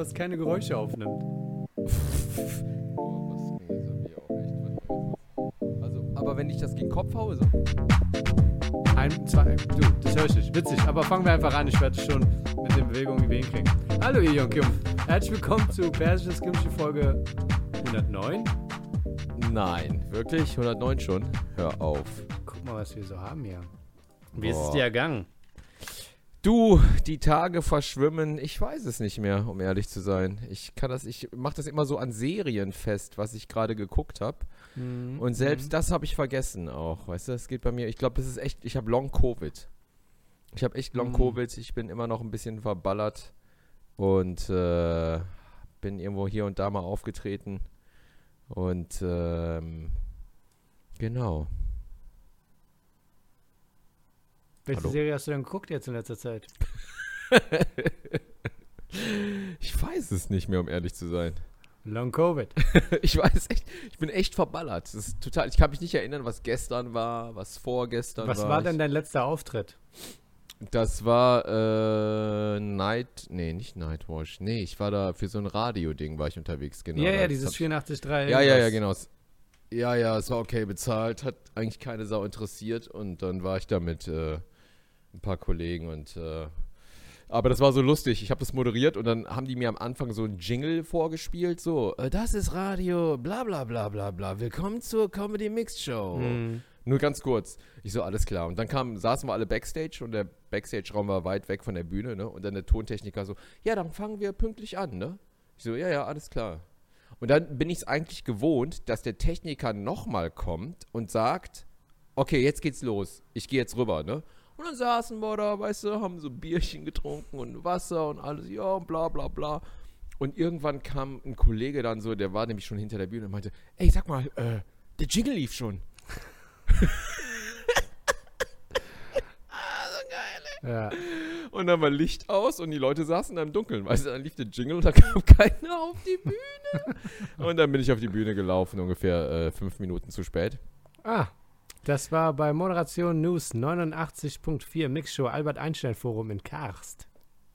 das keine Geräusche aufnimmt. Also, aber wenn ich das gegen Kopf haue, so. Ein, zwei, du, das höre ich nicht. Witzig, aber fangen wir einfach an. Ich werde schon mit den Bewegungen, wie wir hinkriegen. Hallo, ihr Kim. Herzlich willkommen zu Persisches Kimchi Folge 109. Nein, wirklich? 109 schon? Hör auf. Guck mal, was wir so haben hier. Wie ist es dir ergangen? Du, die Tage verschwimmen, ich weiß es nicht mehr, um ehrlich zu sein. Ich kann das, ich mache das immer so an Serien fest, was ich gerade geguckt habe. Mhm. Und selbst das habe ich vergessen auch, weißt du, es geht bei mir, ich glaube, das ist echt, ich habe Long Covid. Ich habe echt Long Mhm. Covid, ich bin immer noch ein bisschen verballert und äh, bin irgendwo hier und da mal aufgetreten. Und ähm, genau. Welche Hallo? Serie hast du denn geguckt jetzt in letzter Zeit? ich weiß es nicht mehr, um ehrlich zu sein. Long Covid. Ich weiß echt, ich bin echt verballert. Das ist total, ich kann mich nicht erinnern, was gestern war, was vorgestern Was war. war Ich- denn dein letzter Auftritt? Das war äh, Night, nee, nicht Nightwash. Nee, ich war da für so ein Radio-Ding war ich unterwegs, genau. ja, ja, dieses hab- 84.3. Ja, ja, ja, genau. Ja, ja, es war okay bezahlt, hat eigentlich keine Sau interessiert und dann war ich da mit äh, ein paar Kollegen und äh, aber das war so lustig. Ich habe das moderiert und dann haben die mir am Anfang so ein Jingle vorgespielt, so äh, das ist Radio, bla bla bla bla bla. Willkommen zur Comedy Mixed Show. Mhm. Nur ganz kurz. Ich so, alles klar. Und dann kam, saßen wir alle Backstage und der Backstage-Raum war weit weg von der Bühne, ne? Und dann der Tontechniker so, ja, dann fangen wir pünktlich an, ne? Ich so, ja, ja, alles klar. Und dann bin ich es eigentlich gewohnt, dass der Techniker nochmal kommt und sagt, okay, jetzt geht's los. Ich gehe jetzt rüber, ne? Und dann saßen wir da, weißt du, haben so Bierchen getrunken und Wasser und alles, ja, und bla bla bla. Und irgendwann kam ein Kollege dann so, der war nämlich schon hinter der Bühne und meinte, ey, sag mal, äh, der Jingle lief schon. Ja. Und dann war Licht aus und die Leute saßen da im Dunkeln. Weißt du, dann lief der Jingle und da kam keiner auf die Bühne. und dann bin ich auf die Bühne gelaufen, ungefähr äh, fünf Minuten zu spät. Ah, das war bei Moderation News 89.4 Mixshow Albert Einstein Forum in Karst.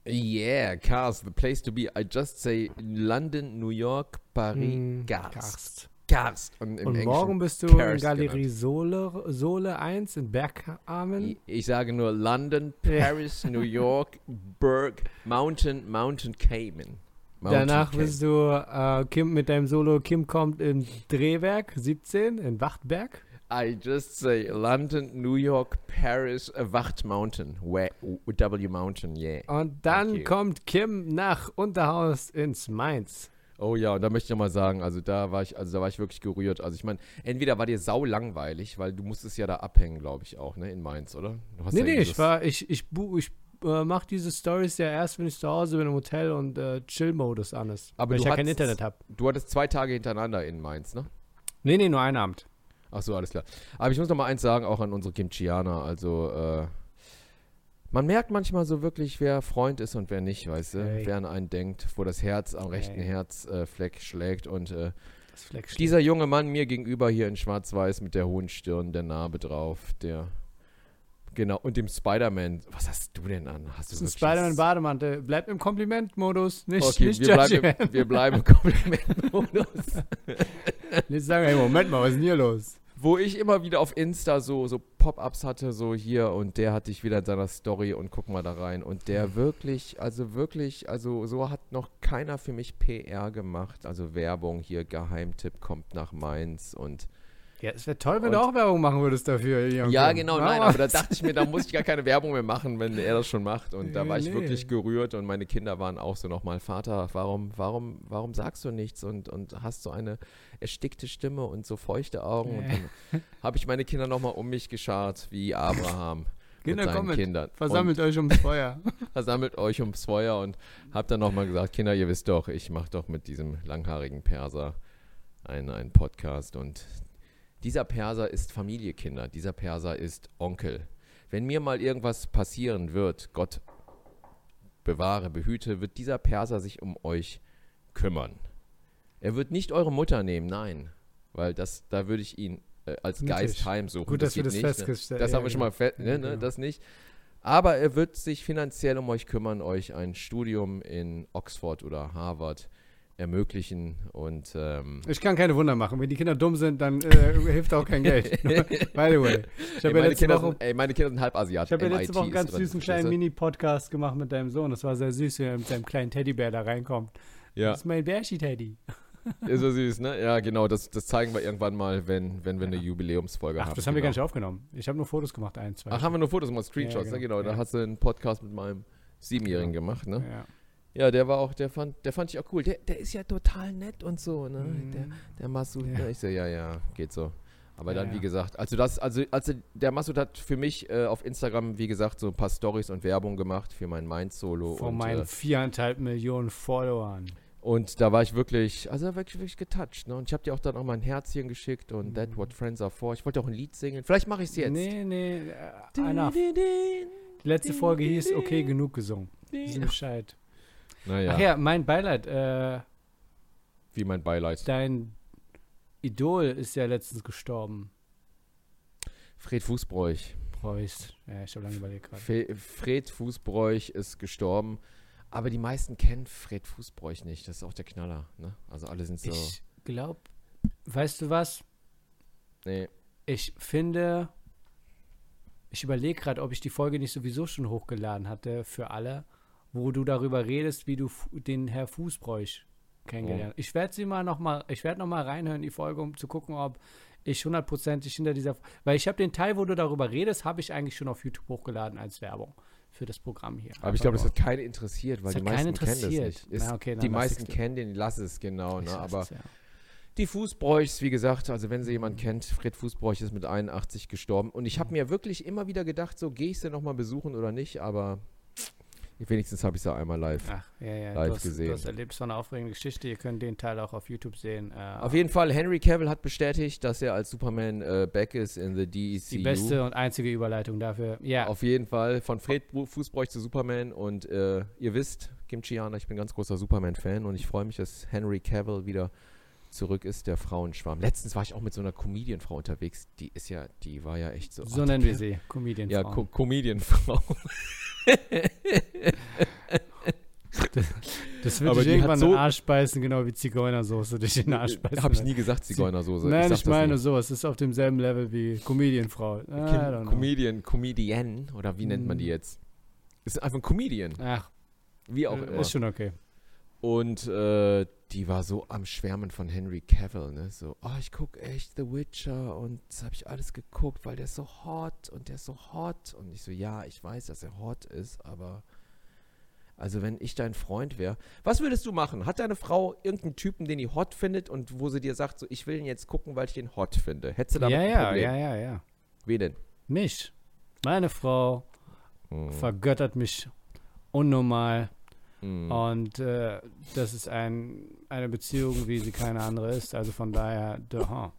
Yeah, Cars, the place to be. I just say London, New York, Paris, Hm, Karst. Karst. Karst. Und, im Und morgen bist du in Karst Galerie Sohle, Sohle 1 in Bergarmen. Ich, sage nur London, Paris, New York, Berg, Mountain, Mountain Cayman. Mountain Danach Cayman. bist du äh, Kim mit deinem Solo Kim kommt in Drehwerk 17 in Wachtberg. I just say London, New York, Paris, uh, Wacht Mountain, Wa- W Mountain, yeah. Und dann kommt Kim nach Unterhaus ins Mainz. Oh ja, und da möchte ich nochmal sagen, also da war ich, also da war ich wirklich gerührt. Also ich meine, entweder war dir sau langweilig, weil du musstest ja da abhängen, glaube ich auch, ne, in Mainz, oder? Nee, ja nee, ich war, ich, ich, bu- ich äh, mach diese Stories ja erst, wenn ich zu Hause bin im Hotel und äh, Chill-Modus an ist. Aber weil ich ja kein Internet habe. Du hattest zwei Tage hintereinander in Mainz, ne? Nee, nee, nur einen Abend. Ach so, alles klar. Aber ich muss noch mal eins sagen, auch an unsere Kimchianer. Also, äh, man merkt manchmal so wirklich, wer Freund ist und wer nicht, weißt du? Ey. Wer an einen denkt, wo das Herz am rechten Ey. Herzfleck schlägt. Und äh, dieser junge Mann mir gegenüber hier in Schwarz-Weiß mit der hohen Stirn, der Narbe drauf, der. Genau, und dem Spider-Man. Was hast du denn an? Hast du Das ist ein Spider-Man-Bademantel. Bleibt im Komplimentmodus, nicht, Okay, nicht wir bleiben, im, wir bleiben im Komplimentmodus. Nicht sagen, ey, Moment mal, was ist denn hier los? Wo ich immer wieder auf Insta so, so Pop-Ups hatte, so hier und der hatte ich wieder in seiner Story und guck mal da rein. Und der wirklich, also wirklich, also so hat noch keiner für mich PR gemacht. Also Werbung hier, Geheimtipp kommt nach Mainz und Ja, es wäre toll, wenn Und- du auch Werbung machen würdest dafür. Ilion ja, Kim. genau, nein, aber da dachte ich mir, da muss ich gar keine Werbung mehr machen, wenn er das schon macht. Und da war ich Nee. wirklich gerührt und meine Kinder waren auch so nochmal, Vater, warum, warum, warum sagst du nichts und, und hast so eine erstickte Stimme und so feuchte Augen? Und dann habe ich meine Kinder nochmal um mich geschart, wie Abraham. Kinder, kommt, Kindern. versammelt euch ums Feuer. Und versammelt euch ums Feuer und hab dann nochmal gesagt, Kinder, ihr wisst doch, ich mache doch mit diesem langhaarigen Perser einen, einen Podcast und dieser Perser ist Familie, Kinder. Dieser Perser ist Onkel. Wenn mir mal irgendwas passieren wird, Gott bewahre, behüte, wird dieser Perser sich um euch kümmern. Er wird nicht eure Mutter nehmen, nein. Weil das, da würde ich ihn äh, als Mutig. Geist heimsuchen. Gut, dass wir das nicht, festgestellt Ne? Das ja, haben wir schon mal fest, Ja, ne, ne, genau. das nicht. Aber er wird sich finanziell um euch kümmern, euch ein Studium in Oxford oder Harvard ermöglichen und ähm, Ich kann keine Wunder machen. Wenn die Kinder dumm sind, dann äh, hilft auch kein Geld. By the way. Ich ey, habe ja meine, letzte Kinder Woche, sind, ey, meine Kinder sind halb Asiat. ich hab ja letzte Woche einen ganz süßen kleinen? Mini-Podcast gemacht mit deinem Sohn. Das war sehr süß, wie er mit seinem kleinen Teddybär da reinkommt. Ja, Das ist mein Bärchi-Teddy. ist so süß, ne? Ja, genau, das, das zeigen wir irgendwann mal, wenn, wenn wir eine Jubiläumsfolge haben. Ach, das haben wir gar genau. nicht aufgenommen. Ich habe nur Fotos gemacht, ein, zwei. Ach, haben wir nur Fotos, mal Screenshots, Ja, ne? genau. Genau, da Ja. hast du einen Podcast mit meinem Siebenjährigen Genau. gemacht, ne? Ja. Ja, der war auch, der fand, der fand ich auch cool. Der, der ist ja total nett und so, ne? Mhm. Der, der Masud, Ja. ne? Ich so, ja, ja, geht so. Aber Ja, dann, wie gesagt, also das, also, also der Masud hat für mich äh, auf Instagram, wie gesagt, so ein paar Stories und Werbung gemacht für mein Mind-Solo. Von und, meinen äh, viereinhalb Millionen Followern. und da war ich wirklich, also wirklich, wirklich getoucht, ne? Und ich habe dir auch dann auch mal ein Herzchen geschickt und That Mhm. What Friends Are For. Ich wollte auch ein Lied singen. Vielleicht mache ich es jetzt. Nee, nee. Äh, einer. Die letzte Folge hieß Okay, genug gesungen. Wissen Bescheid. Naja, Ach ja, mein Beileid. Äh, wie mein Beileid. dein Idol ist ja letztens gestorben. Fred Fußbräuch. Preuß. Ja, ich habe lange überlegt gerade. Fred Fußbräuch ist gestorben. Aber die meisten kennen Fred Fußbräuch nicht. Das ist auch der Knaller. Ne? Also alle sind so. Ich glaube, weißt du was? nee. Ich finde, ich überlege gerade, ob ich die Folge nicht sowieso schon hochgeladen hatte für alle, wo du darüber redest, wie du den Herr Fußbräuch kennengelernt hast. Ich werde sie mal noch mal, ich werde noch mal reinhören in die Folge, um zu gucken, ob ich hundertprozentig hinter dieser, weil ich habe den Teil, wo du darüber redest, habe ich eigentlich schon auf YouTube hochgeladen als Werbung für das Programm hier. Aber ich glaube, das hat keinen interessiert, weil die meisten kennen das nicht. Ist, Na, okay, die meisten kennen den, lass es, genau. Ne? Aber es, ja. die Fußbräuchs, wie gesagt, also wenn sie jemand kennt, Fred Fußbräuch ist mit 81 gestorben. Und ich habe mir wirklich immer wieder gedacht, so gehe ich sie nochmal besuchen oder nicht, aber wenigstens habe ich sie einmal live. Ach, ja, ja, live du hast, gesehen. Du hast erlebt, so eine aufregende Geschichte. Ihr könnt den Teil auch auf YouTube sehen. Äh, Auf jeden Fall, Henry Cavill hat bestätigt, dass er als Superman äh, back ist in the DECU. die beste und einzige Überleitung dafür. Ja, Auf jeden Fall, von Fred Fu- Fußbräuch zu Superman. Und äh, ihr wisst, Kimchiana, ich bin ganz großer Superman-Fan und ich freue mich, dass Henry Cavill wieder zurück ist, der Frauenschwarm. Letztens war ich auch mit so einer Comedian-Frau unterwegs. Die ist ja, die war ja echt so. so die nennen wir sie. Comedian. Ja, Co Comedian-Frau. das wird aber dich irgendwann so- in den Arsch beißen, genau wie Zigeunersoße dich in den Arsch beißen. Habe ich nie gesagt, Zigeunersoße. Nein, ich das meine so. Es ist auf demselben Level wie Comedian-Frau. Know. Comedian, Comedian, oder wie nennt man die Hm. jetzt? Ist einfach ein Comedian, Ach, wie auch äh, immer. ist schon okay. Und äh, die war so am Schwärmen von Henry Cavill, ne? So, oh, ich gucke echt The Witcher und das habe ich alles geguckt, weil der ist so hot und der ist so hot. Und ich so, ja, ich weiß, dass er hot ist, aber also wenn ich dein Freund wäre, was würdest du machen? Hat deine Frau irgendeinen Typen, den die hot findet und wo sie dir sagt, so, ich will ihn jetzt gucken, weil ich den hot finde? Hättest du damit Ja, ein ja, Problem? ja, ja, ja. Wen denn? Mich. Meine Frau Hm. vergöttert mich unnormal. Hm. Und äh, das ist ein, eine Beziehung, wie sie keine andere ist. Also von daher, da,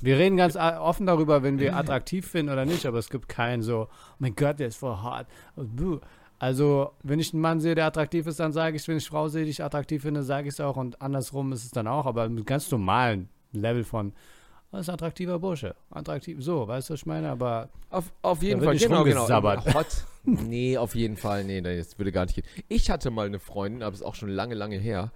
wir reden ganz a- offen darüber, wenn wir attraktiv finden oder nicht, aber es gibt keinen so, oh mein Gott, der ist voll hart. Buh. Also, wenn ich einen Mann sehe, der attraktiv ist, dann sage ich, wenn ich eine Frau sehe, die ich attraktiv finde, sage ich es auch und andersrum ist es dann auch, aber mit ganz normalen Level von, das ist ein attraktiver Bursche. Attraktiv, so, weißt du, was ich meine? Aber Auf, auf jeden Fall, genau, genau. Hot. Nee, auf jeden Fall, nee, nee, das würde gar nicht gehen. Ich hatte mal eine Freundin, aber es ist auch schon lange, lange her,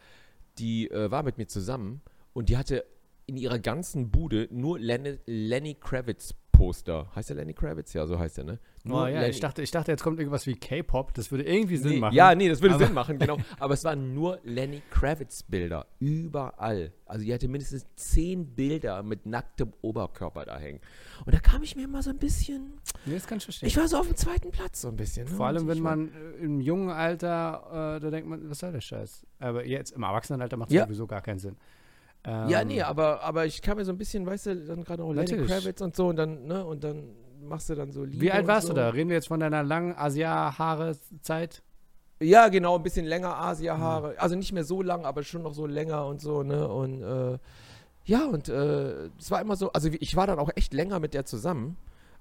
die äh, war mit mir zusammen und die hatte in ihrer ganzen Bude nur Lenny, Lenny Kravitz Poster. Heißt der Lenny Kravitz? Ja, so heißt er, ne? oh, ja, Lenny- ich dachte, ich dachte, jetzt kommt irgendwas wie K-Pop, das würde irgendwie Sinn nee, machen. Ja, nee, das würde Sinn machen, genau. Aber es waren nur Lenny Kravitz Bilder. Überall. Also die hatte mindestens zehn Bilder mit nacktem Oberkörper da hängen. Und da kam ich mir immer so ein bisschen. Nee, das kann ich verstehen. Ich war so auf dem zweiten Platz so ein bisschen. Ne? Vor allem, wenn man äh, im jungen Alter, äh, da denkt man, was soll der Scheiß? Aber jetzt im Erwachsenenalter macht es Ja. sowieso gar keinen Sinn. Ähm, Ja, nee, aber, aber ich kam mir so ein bisschen, weißt du, dann gerade auch Lenny. Kravitz und so und dann, ne, und dann machst du dann so Lieder Wie alt warst so. du da? Reden wir jetzt von deiner langen Asia-Haare-Zeit? Ja, genau, ein bisschen länger Asia-Haare. Also nicht mehr so lang, aber schon noch so länger und so, ne, und, äh, ja, und, äh, es war immer so, also ich war dann auch echt länger mit der zusammen,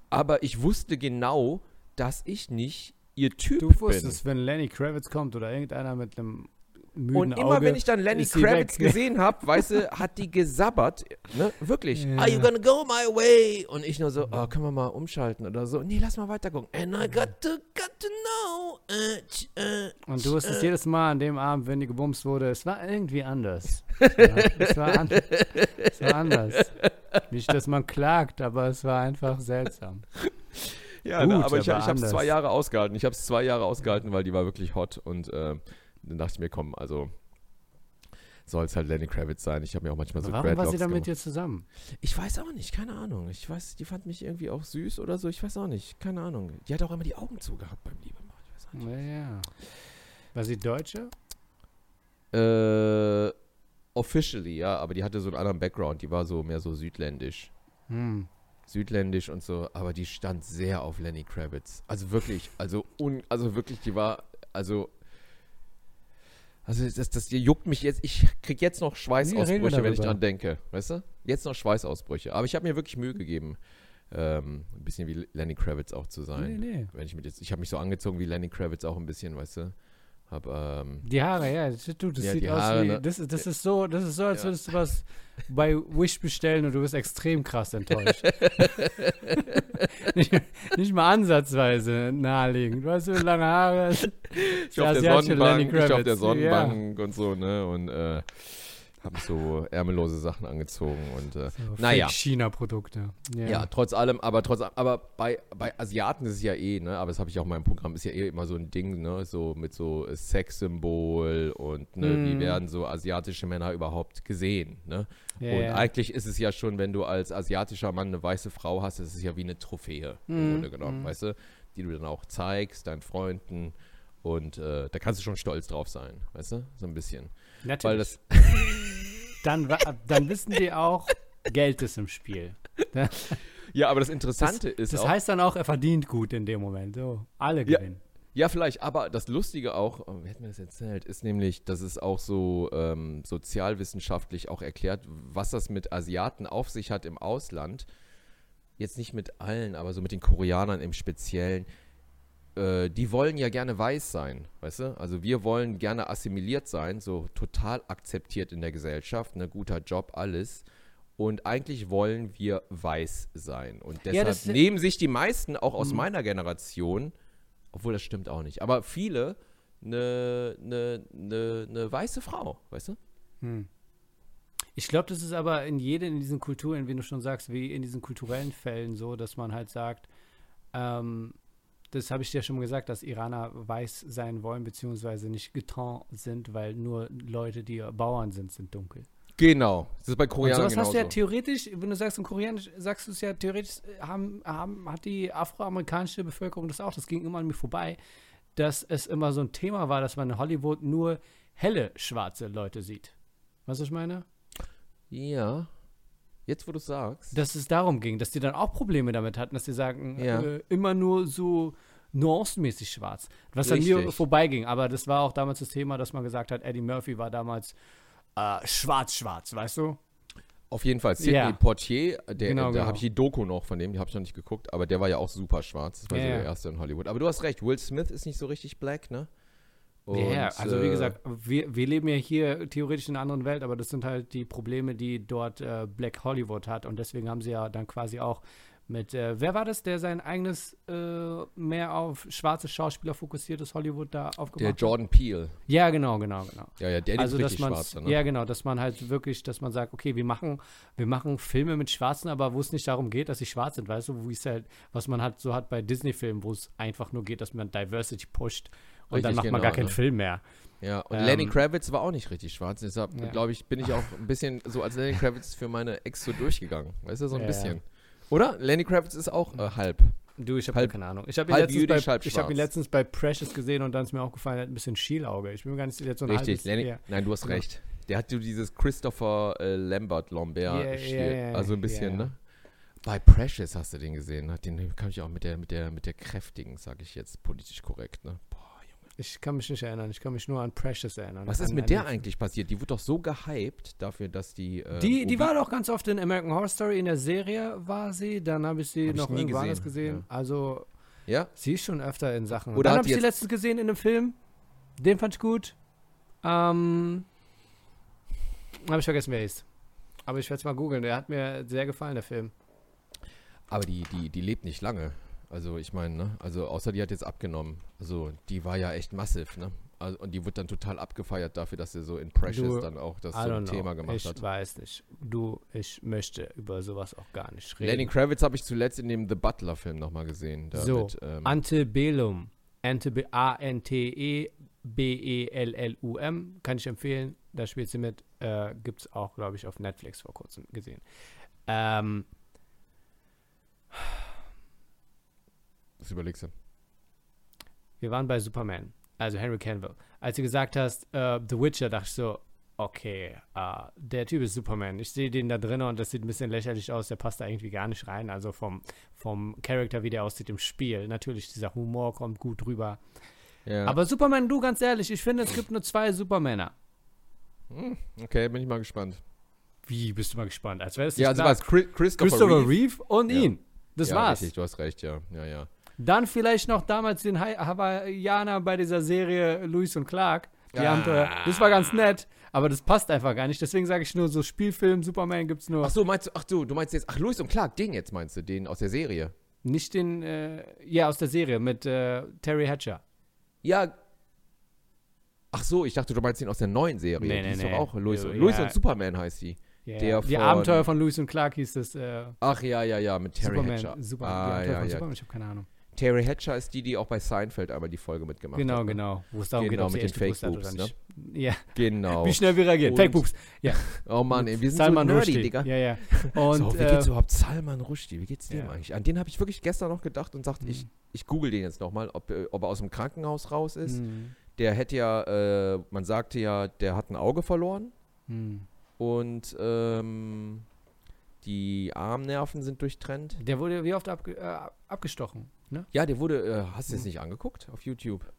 aber ich wusste genau, dass ich nicht ihr Typ Du bin. wusstest, wenn Lenny Kravitz kommt oder irgendeiner mit einem müden Und immer Auge wenn ich dann Lenny Kravitz weg. gesehen habe, weißt du, hat die gesabbert, ne, wirklich. Ja. Are you gonna go my way? Und ich nur so, oh, können wir mal umschalten oder so. Nee, lass mal weiter gucken. And I got to, got to know. Äh, tsch, äh, Und du wusstest äh. jedes Mal an dem Abend, wenn die gebumst wurde, es war irgendwie anders. Ja, es, war an, es war anders. Nicht, dass man klagt, aber es war einfach seltsam. Ja, Gut, ne, aber ich, aber ich habe es zwei Jahre ausgehalten. Ich habe es zwei Jahre ausgehalten, weil die war wirklich hot. Und äh, dann dachte ich mir, komm, also soll es halt Lenny Kravitz sein. Ich habe mir auch manchmal so Warum war Dreadlocks sie dann mit dir zusammen? Ich weiß auch nicht, keine Ahnung. Ich weiß, die fand mich irgendwie auch süß oder so. Ich weiß auch nicht, keine Ahnung. Die hat auch immer die Augen zugehabt beim Liebemann. Ich weiß auch nicht. Naja. War sie Deutsche? Äh, officially, ja, aber die hatte so einen anderen Background. Die war so mehr so südländisch. Hm. Südländisch und so, aber die stand sehr auf Lenny Kravitz. Also wirklich, also un, also wirklich, die war, also also das, das juckt mich jetzt, ich krieg jetzt noch Nee, Schweißausbrüche, wenn ich dran denke, weißt du? Jetzt noch Schweißausbrüche, aber ich habe mir wirklich Mühe gegeben, ähm, ein bisschen wie Lenny Kravitz auch zu sein. Nee, nee. Wenn ich mit jetzt, ich habe mich so angezogen wie Lenny Kravitz auch ein bisschen, weißt du? Hab, ähm, Die Haare, ja, das, du, das Ja, sieht aus Haare, wie, ne? das, ist- das ist so, das ist so, als Ja. würdest du was bei Wish bestellen und du bist extrem krass enttäuscht. nicht, nicht mal ansatzweise naheliegend. Weißt du, lange Haare. ich auf der Sonnenbank, ich auf der Sonnenbank und so, ne? Und äh, habe so ärmellose Sachen angezogen und äh, So Naja. China-Produkte. Ja. Ja, trotz allem, aber trotz aber bei, bei Asiaten ist es ja eh, ne, aber das habe ich auch in meinem Programm, ist ja eh immer so ein Ding, ne, so mit so Sexsymbol und ne, wie Mhm. werden so asiatische Männer überhaupt gesehen, ne? Ja, und eigentlich ist es ja schon, wenn du als asiatischer Mann eine weiße Frau hast, ist es ja wie eine Trophäe im Mhm, Grunde genommen, mhm. weißt du, die du dann auch zeigst, deinen Freunden und äh, da kannst du schon stolz drauf sein, weißt du, so ein bisschen, Natürlich. weil das dann, dann wissen die auch, Geld ist im Spiel. ja, aber das Interessante ist Das auch, heißt dann auch, er verdient gut in dem Moment. So, alle Ja. gewinnen. Ja, vielleicht, aber das Lustige auch, oh, wer hat mir das erzählt, ist nämlich, dass es auch so ähm, sozialwissenschaftlich auch erklärt, was das mit Asiaten auf sich hat im Ausland. Jetzt nicht mit allen, aber so mit den Koreanern im Speziellen. Äh, die wollen ja gerne weiß sein, weißt du? Also wir wollen gerne assimiliert sein, so total akzeptiert in der Gesellschaft, ne, guter Job, alles. Und eigentlich wollen wir weiß sein. Und deshalb ist- nehmen sich die meisten, auch aus Mhm. meiner Generation, obwohl das stimmt auch nicht, aber viele eine ne, ne, ne weiße Frau, weißt du? Hm. Ich glaube, das ist aber in jeder, in diesen Kulturen, wie du schon sagst, wie in diesen kulturellen Fällen so, dass man halt sagt, ähm, das habe ich dir schon mal gesagt, dass Iraner weiß sein wollen, beziehungsweise nicht getan sind, weil nur Leute, die Bauern sind, sind dunkel. Genau. Das ist bei Und Koreanern sowas hast du ja genauso. theoretisch, wenn du sagst, in Koreanisch sagst du es ja theoretisch, haben, haben, hat die afroamerikanische Bevölkerung das auch, das ging immer an mir vorbei, dass es immer so ein Thema war, dass man in Hollywood nur helle schwarze Leute sieht. Weißt du, was ich meine? Ja. Jetzt, wo du sagst. Dass es darum ging, dass die dann auch Probleme damit hatten, dass die sagen, Ja. äh, immer nur so nuancenmäßig schwarz. Was an mir Richtig. vorbeiging. Aber das war auch damals das Thema, dass man gesagt hat, Eddie Murphy war damals äh, schwarz-schwarz, weißt du? Auf jeden Fall. Sidney Ja. Portier, der, Genau, da genau. habe ich die Doku noch von dem, die habe ich noch nicht geguckt, aber der war ja auch super schwarz. Das war Ja, so der erste in Hollywood. Aber du hast recht, Will Smith ist nicht so richtig black, ne? Ja, Und, also wie äh, gesagt, wir, wir leben ja hier theoretisch in einer anderen Welt, aber das sind halt die Probleme, die dort äh, Black Hollywood hat und deswegen haben sie ja dann quasi auch mit, äh, wer war das, der sein eigenes äh, mehr auf schwarze Schauspieler fokussiertes Hollywood da aufgemacht Der hat? Jordan Peele. Ja, genau, genau, genau. Ja, ja, der also, ist richtig man, schwarz. Ne? ja, genau, dass man halt wirklich, dass man sagt, okay, wir machen, wir machen Filme mit Schwarzen, aber wo es nicht darum geht, dass sie schwarz sind, weißt du, wo es halt, was man halt so hat bei Disney-Filmen, wo es einfach nur geht, dass man Diversity pusht und dann Richtig, macht man genau, gar keinen ne? Film mehr. Ja, und Ähm, Lenny Kravitz war auch nicht richtig schwarz. Deshalb, Ja. glaube ich, bin ich auch ein bisschen so als Lenny Kravitz für meine Ex so durchgegangen. Weißt du, so ein Ja. bisschen. Oder? Lenny Kravitz ist auch äh, halb. Du, ich habe keine Ahnung. Ich habe ihn, letztens bei- ich hab ihn letztens bei Precious gesehen und dann ist mir aufgefallen, er hat ein bisschen Schielauge. Ich bin mir gar nicht jetzt so ein Richtig, halbes, Lenny, nein, du hast Genau. recht. Der hat so dieses Christopher äh, Lambert Lambert ja, also ein bisschen, ne? Bei Precious hast du den gesehen, ne? Den kann ich auch mit der, mit der, mit der kräftigen, sage ich jetzt, politisch korrekt, ne? Ich kann mich nicht erinnern. Ich kann mich nur an Precious erinnern. Was ist mit der eigentlich passiert? Die wurde doch so gehypt dafür, dass die. Äh, Die, die war doch ganz oft in American Horror Story. In der Serie war sie. Dann habe ich sie Hab ich noch nie irgendwo anders gesehen, gesehen. Also, Ja? sie ist schon öfter in Sachen. Oder dann habe ich sie letztens gesehen in einem Film. Den fand ich gut. Ähm, habe ich vergessen, wer er ist. Aber ich werde es mal googeln. Der hat mir sehr gefallen, der Film. Aber die, die, die lebt nicht lange. Also ich meine, ne? Also außer die hat jetzt abgenommen. Also die war ja echt massiv, ne? Also, und die wird dann total abgefeiert dafür, dass sie so in Precious Du, dann auch das so ein know. Thema gemacht ich hat. weiß nicht. Du, ich möchte über sowas auch gar nicht reden. Lenny Kravitz habe ich zuletzt in dem The Butler-Film nochmal gesehen. So, mit, ähm, Antebellum. Antebe E A-N-T-E-B-E-L-L-U-M. Kann ich empfehlen. Da spielt sie mit. Äh, Gibt es auch, glaube ich, auf Netflix vor kurzem gesehen. Ähm, was überlegst du? wir waren bei Superman. Also Henry Cavill. Als du gesagt hast, äh, The Witcher, dachte ich so, okay, äh, der Typ ist Superman. Ich sehe den da drin und das sieht ein bisschen lächerlich aus. Der passt da irgendwie gar nicht rein. Also vom, vom Charakter, wie der aussieht im Spiel. Natürlich, dieser Humor kommt gut rüber. Ja. Aber Superman, du, ganz ehrlich, ich finde, es gibt nur zwei Supermänner. Hm, okay, bin ich mal gespannt. Wie, bist du mal gespannt? Als wäre es Ja, also was, Chri- Christopher, Christopher Reeve. Reeve, und Ja. ihn. Das ja, war's. Richtig, du hast recht, ja. Ja, ja. Dann vielleicht noch damals den Ha- Hawaiianer bei dieser Serie Lewis und Clark. Die Ah. haben, äh, das war ganz nett, aber das passt einfach gar nicht. Deswegen sage ich nur, so Spielfilm, Superman gibt's nur. Ach so, meinst du, ach du, du meinst jetzt, ach, Louis und Clark, den jetzt meinst du, den aus der Serie? Nicht den, äh, ja, aus der Serie mit äh, Terry Hatcher. Ja. Ach so, ich dachte, du meinst den aus der neuen Serie. Nee, die nee, ist nee. doch auch Louis, Ja. Louis und Superman heißt die. Ja, Der die Abenteuer von Lewis und Clark hieß das. Äh, Ach ja, ja, ja, mit Terry Superman. Hatcher. Super, die ah, Abenteuer ja, von ja. Superman, ich habe keine Ahnung. Terry Hatcher ist die, die auch bei Seinfeld einmal die Folge mitgemacht Genau, hat. ne? genau. Wo es darum Genau, geht, mit den Fake-Boobs, oder nicht. Ja, Genau. wie schnell wir reagieren. Und- Fake Boobs. Oh Mann, ey, wir sind Salman so nerdy, Rushdie. Digga. Ja, ja. Und, so, wie äh, geht's überhaupt Salman Rushdie? Wie geht's dem ja. eigentlich? An den habe ich wirklich gestern noch gedacht und sagte, ich, Mhm. ich google den jetzt nochmal, ob, äh, ob er aus dem Krankenhaus raus ist. hm, Der hätte ja, äh, man sagte ja, der hat ein Auge verloren hm. und ähm, die Armnerven sind durchtrennt. Der wurde wie oft abge äh, abgestochen, ne? Ja, der wurde, äh, hast du es nicht angeguckt auf YouTube?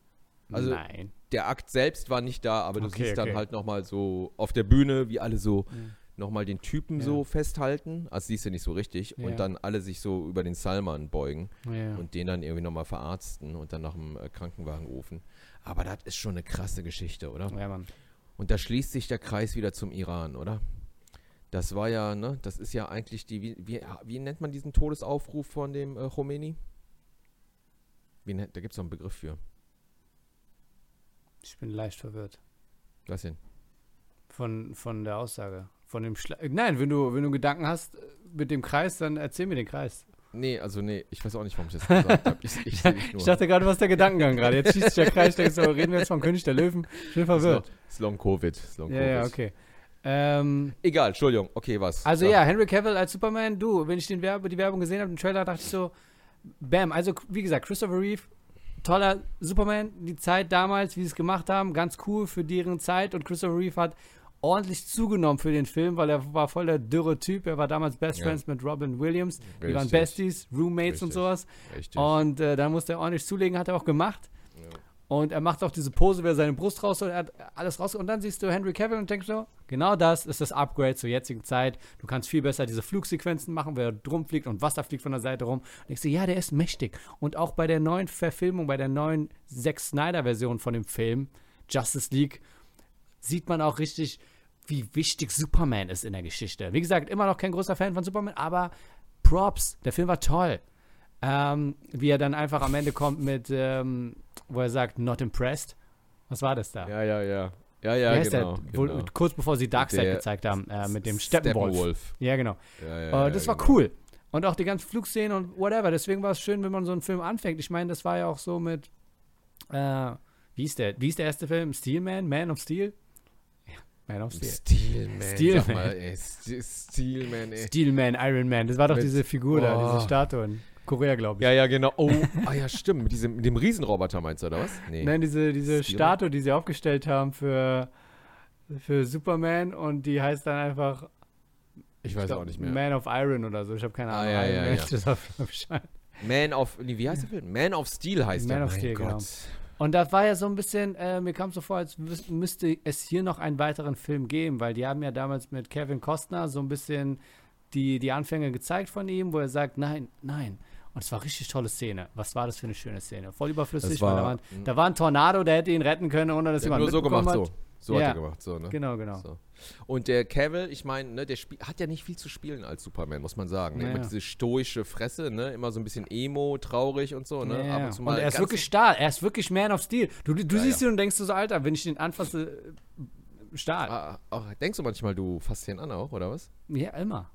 Also- Nein. Der Akt selbst war nicht da, aber du Okay, siehst dann okay. halt nochmal so auf der Bühne, wie alle so Hm. nochmal den Typen Ja. so festhalten. Also siehst du nicht so richtig. Ja. Und dann alle sich so über den Salman beugen Ja. und den dann irgendwie nochmal verarzten und dann nach dem äh, Krankenwagen rufen. Aber das ist schon eine krasse Geschichte, oder? ja, Mann. Und da schließt sich der Kreis wieder zum Iran, oder? Das war ja, ne, das ist ja eigentlich die, wie, wie, wie nennt man diesen Todesaufruf von dem äh, Khomeini? Nennt, da gibt es doch einen Begriff für. Ich bin leicht verwirrt. Was denn? Von, von der Aussage. Von dem Schla Nein, wenn du, wenn du Gedanken hast äh, mit dem Kreis, dann erzähl mir den Kreis. Nee, also nee, ich weiß auch nicht, warum ich das gesagt habe. Ich, ich nur. Ich dachte gerade, was ist der Gedankengang gerade? Jetzt schießt sich der Kreis, denkst du, reden wir jetzt vom König der Löwen? Ich bin verwirrt. ist long Covid. Ist long Ja, Covid. ja, okay. Ähm, Egal, Entschuldigung. Okay, was? also Sag. ja, Henry Cavill als Superman, du, wenn ich den Werbe, die Werbung gesehen habe, den Trailer, dachte ich so, bam, also wie gesagt, Christopher Reeve, toller Superman, die Zeit damals, wie sie es gemacht haben, ganz cool für deren Zeit und Christopher Reeve hat ordentlich zugenommen für den Film, weil er war voll der dürre Typ, er war damals Best Ja. Friends mit Robin Williams, die waren Richtig, Besties, Roommates und Richtig. sowas Richtig. und äh, dann musste er ordentlich zulegen, hat er auch gemacht Ja. Und er macht auch diese Pose, wie er seine Brust raus, er hat alles raus. Und dann siehst du Henry Cavill und denkst so, genau das ist das Upgrade zur jetzigen Zeit. Du kannst viel besser diese Flugsequenzen machen, wer drum fliegt und Wasser fliegt von der Seite rum. Und denkst du, ja, der ist mächtig. Und auch bei der neuen Verfilmung, bei der neuen Zack Snyder-Version von dem Film, Justice League, sieht man auch richtig, wie wichtig Superman ist in der Geschichte. Wie gesagt, immer noch kein großer Fan von Superman, aber Props, der Film war toll. Ähm, wie er dann einfach am Ende kommt mit, ähm, wo er sagt, not impressed. Was war das da? Ja, ja, ja. Ja, ja, heißt genau. der? Wo, genau. kurz bevor sie Darkseid Der gezeigt haben, äh, mit dem Steppenwolf. Steppenwolf. Ja, genau. Ja, Äh, ja, das ja, war genau. cool. Und auch die ganzen Flugszenen und whatever. Deswegen war es schön, wenn man so einen Film anfängt. Ich meine, das war ja auch so mit, äh, wie ist der? Wie ist der erste Film? Steelman? Man of Steel? Ja, Man of Steel. Steelman. Steelman. Steelman. Steelman, Iron Man. Das war doch diese Figur da, Oh. diese Statue in Korea, glaube ich. Ja, ja, genau. Oh, ah ja, stimmt. Mit, diesem, mit dem Riesenroboter meinst du, oder was? Nee. Nein, diese, diese Statue, die sie aufgestellt haben für, für Superman und die heißt dann einfach ich weiß glaub, auch nicht mehr. Man of Iron oder so. Ich habe keine Ah, Ahnung. ja, Iron ja, Man ja. steht auf. Man of, wie heißt der Film? Man of Steel heißt Man der. of mein Steel, Gott. genau. Und das war ja so ein bisschen, äh, mir kam so vor, als müsste es hier noch einen weiteren Film geben, weil die haben ja damals mit Kevin Costner so ein bisschen die, die Anfänge gezeigt von ihm, wo er sagt, nein, nein. Und es war richtig tolle Szene. Was war das für eine schöne Szene? Voll überflüssig, weil da war- war, da war ein Tornado, der hätte ihn retten können, ohne dass jemand nur so gemacht, hat. So Ja. hat er gemacht, so, ne? Genau, genau. So. Und der Cavill, ich meine, ne, der spiel, hat ja nicht viel zu spielen als Superman, muss man sagen. Ne? Ja, Immer ja. diese stoische Fresse, ne? Immer so ein bisschen emo, traurig und so, ne? Ja, und zu und er ist wirklich Stahl. Er ist wirklich Man of Steel. Du, du siehst ihn und denkst du so, Alter, wenn ich den anfasse, äh, Stahl. Ah, ah, denkst du manchmal, du fasst den an auch, oder was? Ja, immer.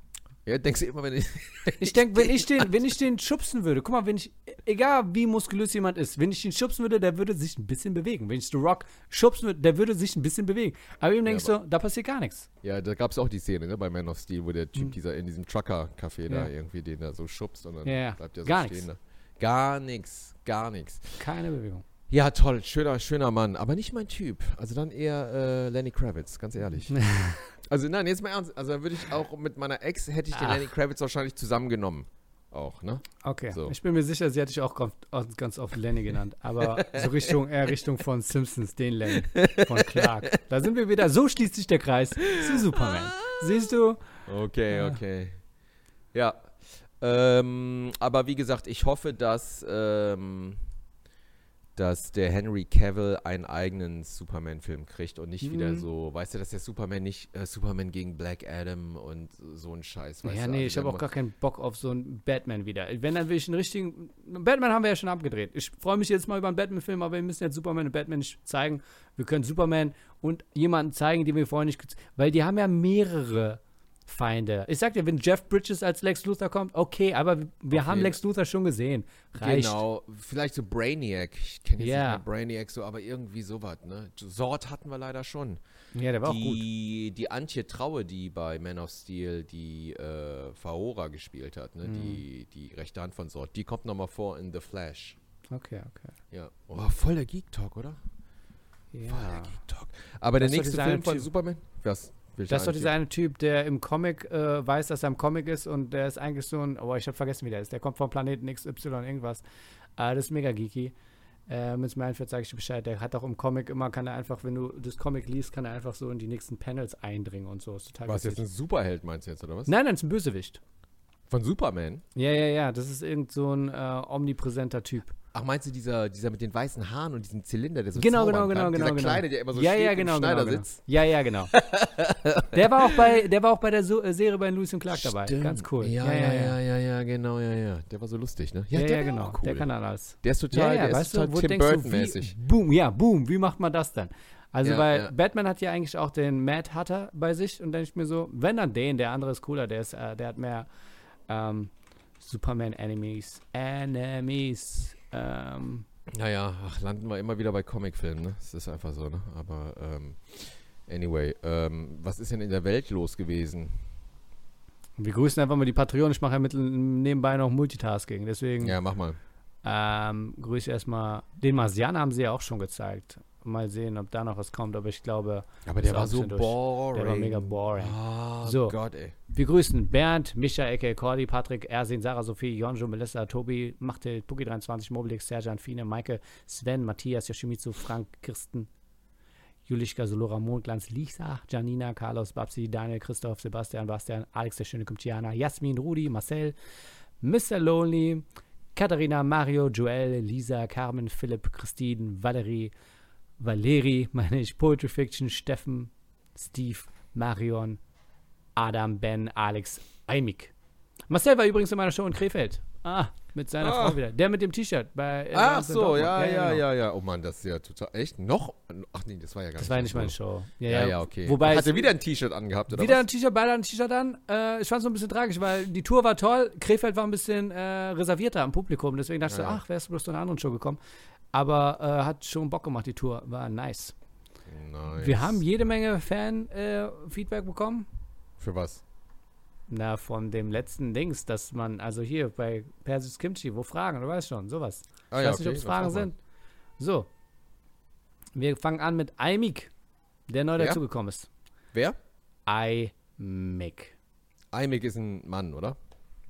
Ja, denkst du immer, wenn ich. Ich denke, wenn ich den, wenn ich den schubsen würde, guck mal, wenn ich, egal wie muskulös jemand ist, wenn ich ihn schubsen würde, der würde sich ein bisschen bewegen. Wenn ich The Rock schubsen würde, der würde sich ein bisschen bewegen. Aber ihm denkst du, da passiert gar nichts. ja, da gab es auch die Szene, ne, bei Man of Steel, wo der Typ Mhm. dieser in diesem Trucker-Café da Ja. irgendwie den da so schubst und dann Ja, ja. bleibt der so Gar stehen. nix. Gar nichts, gar nichts. Keine Bewegung. Ja, toll, schöner, schöner Mann, aber nicht mein Typ. Also dann eher äh, Lenny Kravitz, ganz ehrlich. also nein, jetzt mal ernst. Also dann würde ich auch mit meiner Ex, hätte ich den Ach. Lenny Kravitz wahrscheinlich zusammengenommen. Auch, ne? Okay. So. Ich bin mir sicher, sie hätte ich auch ganz, oft Lenny genannt. Aber so Richtung, eher Richtung von Simpsons, den Lenny. Von Clark. Da sind wir wieder. So schließt sich der Kreis zu Superman. Siehst du? Okay, okay. Ja. Ähm, aber wie gesagt, ich hoffe, dass, ähm, dass der Henry Cavill einen eigenen Superman-Film kriegt und nicht wieder Mhm. so, weißt du, dass der Superman nicht äh, Superman gegen Black Adam und so ein Scheiß, weißt ja, du. nee, also ich habe auch gar keinen Bock auf so einen Batman wieder. Wenn, dann will ich einen richtigen. Batman haben wir ja schon abgedreht. Ich freue mich jetzt mal über einen Batman-Film, aber wir müssen jetzt Superman und Batman nicht zeigen. Wir können Superman und jemanden zeigen, den wir vorher nicht. Weil die haben ja mehrere Feinde. Ich sag dir, wenn Jeff Bridges als Lex Luthor kommt, okay, aber wir Auf haben Lex Luthor schon gesehen. Reicht. Genau, vielleicht so Brainiac. Ich kenne jetzt Ja. nicht mehr Brainiac so, aber irgendwie sowas, ne? Sword hatten wir leider schon. Ja, der war auch gut. die, die Antje Traue, die bei Man of Steel die äh, Faora gespielt hat, ne? Mhm. die, die rechte Hand von Sword, die kommt nochmal vor in The Flash. Okay, okay. Ja. Oh, voll der Geek-Talk, oder? Voll der Ja. Geek-Talk. Aber der Das doch nächste Film von Typ. Superman? Was? Welcher Das ist doch dieser eine Typ, der im Comic äh, weiß, dass er im Comic ist und der ist eigentlich so ein, oh, ich habe vergessen, wie der ist. Der kommt vom Planeten XY irgendwas. Äh, das ist mega geeky. Äh, Wenn es mir einfällt, sage ich dir Bescheid. Der hat auch im Comic immer, kann er einfach, wenn du das Comic liest, kann er einfach so in die nächsten Panels eindringen und so. Ist total Was, jetzt ein Superheld meinst du jetzt, oder was? Nein, nein, ist ein Bösewicht. Von Superman? Ja, ja, ja. Das ist irgend so ein äh, omnipräsenter Typ. Ach, meinst du dieser, dieser mit den weißen Haaren und diesem Zylinder, der so Genau, genau, genau, kann? genau, Dieser genau. Kleine, der immer so ja, steht ja, im genau, genau, genau. Ja, ja, genau. der war auch bei, der war auch bei der so äh, Serie bei Lewis und Clark dabei. Stimmt. Ganz cool. Ja, ja, ja, ja, ja, genau, ja, ja. Der war so lustig, ne? Ja, ja, der genau. cool. Der kann dann alles. Der ist total, ja, ja, der weißt ist total du, Tim Burton-mäßig. boom, ja, boom, wie macht man das denn? Also, Ja, weil ja. Batman hat ja eigentlich auch den Mad Hatter bei sich und dann denke ich mir so, wenn dann den, der andere ist cooler, der ist, äh, der hat mehr ähm, Superman Enemies, Enemies, ähm, Naja, ach, landen wir immer wieder bei Comicfilmen, ne? Das ist einfach so, ne? Aber, ähm, anyway, ähm, was ist denn in der Welt los gewesen? wir grüßen einfach mal die Patreon, ich mache ja mit, nebenbei noch Multitasking, deswegen Ja, mach mal. ähm, grüße erstmal, den Marsianer haben sie ja auch schon gezeigt. Mal sehen, ob da noch was kommt, aber ich glaube, Aber der war so durch. boring. Der war mega boring. Ah, So. Gott, ey. Wir grüßen Bernd, Micha, Ecke, Cordy, Patrick, Ersin, Sarah, Sophie, Jonjo, Melissa, Tobi, Machtel, Puki23, Mobilix, Serjan, Fine, Maike, Sven, Matthias, Yoshimitsu, Frank, Kirsten, Julischka, Solora, Mondglanz, Lisa, Janina, Carlos, Babsi, Daniel, Christoph, Sebastian, Bastian, Alex, der schöne Kumtiana, Jasmin, Rudi, Marcel, Mr. Lonely, Katharina, Mario, Joel, Lisa, Carmen, Philipp, Christine, Valerie, Valeri, meine ich, Poetry Fiction, Steffen, Steve, Marion, Adam, Ben, Alex, Eimik. Marcel war übrigens in meiner Show in Krefeld. Ah, mit seiner Ah. Frau wieder. Der mit dem T-Shirt. bei- Ach so, Dortmund. ja, ja, genau. ja, ja. Oh Mann, das ist ja total. Echt? Noch? Ach nee, das war ja gar Das nicht. war ja deine nicht meine Show. Ja, ja, okay. Wobei Hat er wieder ein T-Shirt angehabt, oder wieder was? ein T-Shirt, beide ein T-Shirt an. Äh, ich fand es so ein bisschen tragisch, weil die Tour war toll. Krefeld war ein bisschen äh, reservierter am Publikum. Deswegen dachte ich, Ja, ja. ach, wärst du bloß zu einer anderen Show gekommen. Aber äh, hat schon Bock gemacht, die Tour. War nice. Nice. Wir haben jede Menge Fan-Feedback bekommen. Für was? Na, von dem letzten Dings, dass man, also hier bei Persis Kimchi, wo Fragen, du weißt schon, sowas. Ah, ich ja, weiß nicht, ob es Fragen sind. So. Wir fangen an mit Aimik, der neu Wer? dazugekommen ist. Wer? Aimik. Eimig ist ein Mann, oder?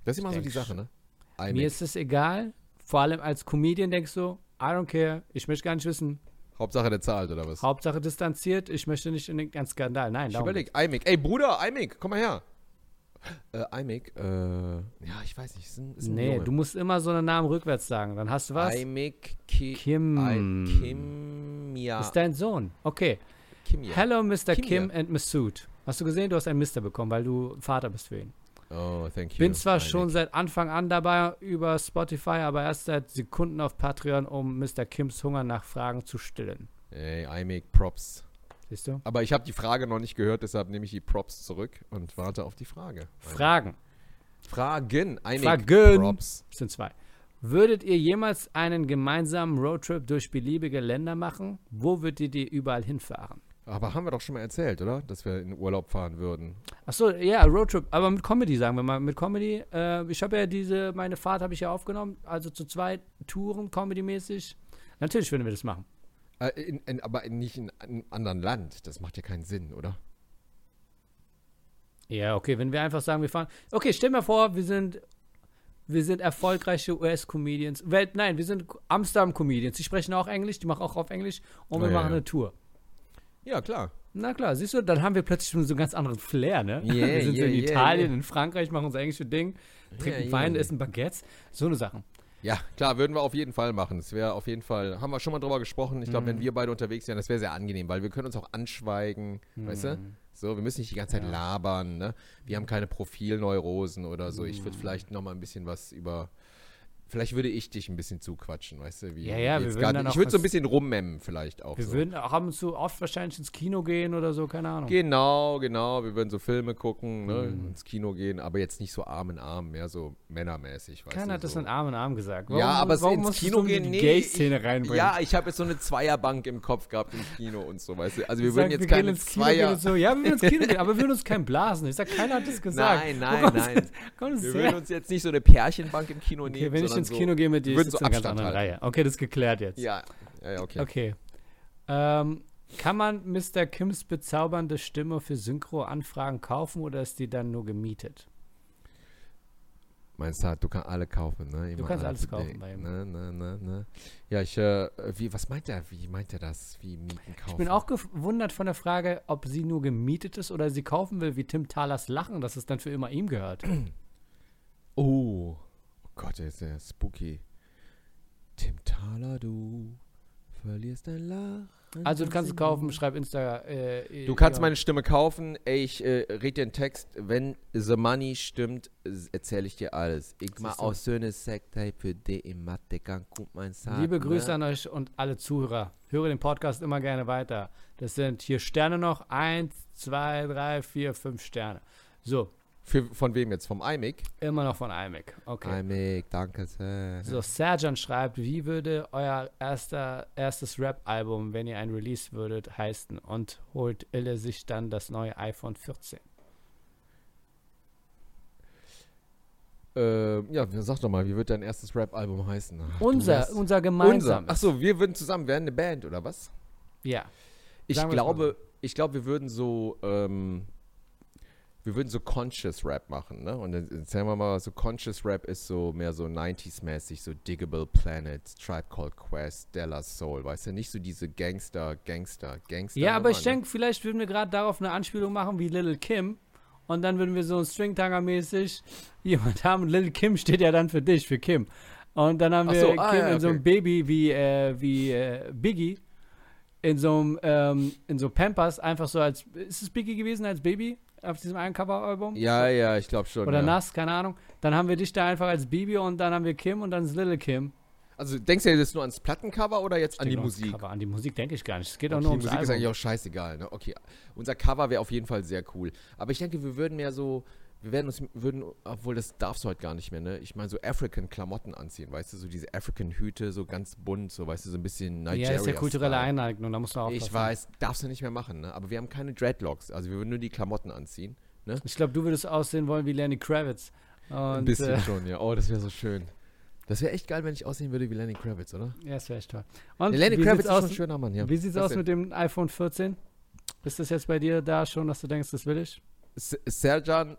Das ist immer so die Sache, ne? Mir Eimig. ist es egal. Vor allem als Comedian denkst du, I don't care, ich möchte gar nicht wissen. Hauptsache der zahlt, oder was? Hauptsache distanziert, ich möchte nicht in den ganzen Skandal. Nein, Ich darum überleg, Eimig. Ey, Bruder, Eimig, komm mal her. Äh, Eimig, äh, ja, ich weiß nicht, ist ein, ist ein Nee, Junge. du musst immer so einen Namen rückwärts sagen. Dann hast du was? Eimig Ki Kim. Ei- Kim, ja. Ist dein Sohn. Okay. Kim hier. Hello, Mr. Kim Kim, and Masood. Hast du gesehen, du hast einen Mister bekommen, weil du Vater bist für ihn. Oh, thank you. Bin zwar Einig. schon seit Anfang an dabei über Spotify, aber erst seit Sekunden auf Patreon, um Mr. Kims Hunger nach Fragen zu stillen. Ey, I make Props. Siehst du? Aber ich habe die Frage noch nicht gehört, deshalb nehme ich die Props zurück und warte auf die Frage. Fragen. Fragen. I Fragen. Props. Das sind zwei. Würdet ihr jemals einen gemeinsamen Roadtrip durch beliebige Länder machen? Wo würdet ihr überall hinfahren? Aber haben wir doch schon mal erzählt, oder? Dass wir in Urlaub fahren würden. Achso, ja, Roadtrip, aber mit Comedy, sagen wir mal. Mit Comedy, äh, ich habe ja diese, meine Fahrt habe ich ja aufgenommen, also zu zwei Touren, Comedy-mäßig. Natürlich würden wir das machen. Äh, in, in, aber nicht in einem anderen Land. Das macht ja keinen Sinn, oder? Ja, okay, wenn wir einfach sagen, wir fahren. Okay, stell mir vor, wir sind, wir sind erfolgreiche US-Comedians. Welt, nein, wir sind Amsterdam-Comedians. Die sprechen auch Englisch, die machen auch auf Englisch und wir ja, machen ja. eine Tour. Ja, klar. Na klar, siehst du, dann haben wir plötzlich schon so einen ganz anderen Flair, ne? Yeah, wir sind so yeah, in yeah, Italien, in Frankreich, machen unser englisches Ding, trinken Wein, essen Baguettes, so eine Sachen. Ja, klar, würden wir auf jeden Fall machen. Es wäre auf jeden Fall, haben wir schon mal drüber gesprochen. Ich glaube, Mhm. wenn wir beide unterwegs wären, das wäre sehr angenehm, weil wir können uns auch anschweigen, weißt du? Mhm. So, wir müssen nicht die ganze Zeit Ja. labern, ne? Wir haben keine Profilneurosen oder so. Ich würde vielleicht noch mal ein bisschen was über Vielleicht würde ich dich ein bisschen zuquatschen, weißt du? Wie, Ja, ja, wir würden grad- dann auch Ich würde so ein bisschen rummemmen vielleicht auch. Wir so. würden auch ab und zu oft wahrscheinlich ins Kino gehen oder so, keine Ahnung. Genau, genau. Wir würden so Filme gucken, ne? Mhm. ins Kino gehen, aber jetzt nicht so Arm in Arm, mehr so männermäßig. Weißt Keiner du, hat das so. in Arm in Arm gesagt. Ja, aber warum ins Kino du gehen, die nee, Gay-Szene reinbringen? Ja, ich habe jetzt so eine Zweierbank im Kopf gehabt im Kino und so, weißt du. Also wir Ich würden sag, jetzt wir gehen keine ins Kino gehen Zweier. und so. Ja, wir würden ins Kino gehen, aber wir würden uns kein blasen. Ich sag, keiner hat das gesagt. Nein, nein, nein. das- das Wir würden uns jetzt nicht so eine Pärchenbank im Kino nehmen. Okay, sondern ins so, Kino gehe mit dir, würden ist so es eine ganz Abstand andere halten. Reihe. Okay, das ist geklärt jetzt. Ja, ja, ja, okay. Okay. Ähm, kann man Mr. Kims bezaubernde Stimme für Synchro-Anfragen kaufen oder ist die dann nur gemietet? Meinst du, du kannst alle kaufen, ne? Immer kannst alle alles kaufen bei ihm. Ne, ne, ne, ne. Ja, ich, äh, wie, was meint er? Wie meint er das? Wie mieten kaufen? Ich bin auch gewundert von der Frage, ob sie nur gemietet ist oder sie kaufen will, wie Tim Thalers Lachen, dass es dann für immer ihm gehört. Oh Gott, der ist ja spooky. Tim Thaler, du verlierst dein Lachen. Also du kannst es kaufen, schreib Insta. Äh, Du kannst ja. meine Stimme kaufen. Ey, ich äh, red dir einen Text. Wenn The Money stimmt, erzähle ich dir alles. Ich mach Siehst du? auch schöne Sekte für die im Mathe gut mein Sagen. Liebe Grüße ne? an euch und alle Zuhörer. Höre den Podcast immer gerne weiter. Das sind hier Sterne noch. Eins, zwei, drei, vier, fünf Sterne. So, Für, von wem jetzt? Vom iMic? immer noch von IMAC. Okay. iMic, danke sehr. So, Serjan schreibt, wie würde euer erster, erstes Rap-Album, wenn ihr ein Release würdet, heißen? Und holt Ille sich dann das neue iPhone 14? Äh, ja, sag doch mal, wie wird dein erstes Rap-Album heißen? Ach, Unser, unser gemeinsames. Achso, wir würden zusammen werden eine Band, oder was? Ja. Ich glaube, ich glaube, wir würden so, ähm, wir würden so Conscious Rap machen, ne? Und dann erzählen wir mal, so Conscious Rap ist so mehr so 90s-mäßig, so Diggable Planet, Tribe Called Quest, Della Soul, weißt du? Nicht so diese Gangster, Gangster, Gangster. Ja, aber ich ne? denke, vielleicht würden wir gerade darauf eine Anspielung machen wie Little Kim. Und dann würden wir so Stringtanger-mäßig jemand haben. Little Kim steht ja dann für dich, für Kim. Und dann haben wir so, Kim ah, ja, in so einem okay. Baby wie, äh, wie äh, Biggie. In so einem, ähm, in so Pampers, einfach so als, ist es Biggie gewesen als Baby auf diesem einen Coveralbum? Ja, ja, ich glaube schon. Oder ja. nass, keine Ahnung. Dann haben wir dich da einfach als Baby und dann haben wir Kim und dann ist Little Kim. Also denkst du jetzt nur ans Plattencover oder jetzt an die Musik? Cover. An die Musik denke ich gar nicht. Es geht auch nur die ums Musik ist eigentlich Album. auch scheißegal, ne? Okay, unser Cover wäre auf jeden Fall sehr cool. Aber ich denke, wir würden mehr so, wir werden uns, würden, obwohl das darfst du heute gar nicht mehr, ne? Ich meine, so African-Klamotten anziehen, weißt du, so diese African-Hüte, so ganz bunt, so, weißt du, so ein bisschen Nigeria. Ja, ist ja kulturelle Eineignung, da musst du auch Ich weiß, darfst du nicht mehr machen, ne? Aber wir haben keine Dreadlocks, also wir würden nur die Klamotten anziehen. Ich glaube, du würdest aussehen wollen wie Lenny Kravitz. Und, Ein bisschen Äh, schon, ja. Oh, das wäre so schön. Das wäre echt geil, wenn ich aussehen würde wie Lenny Kravitz, oder? ja, das wäre echt toll. Und Lenny wie Kravitz ist aus, ein schöner Mann, ja. wie sieht's Was aus denn? mit dem iPhone 14? Ist das jetzt bei dir da schon, dass du denkst, das will ich? S- Serjan,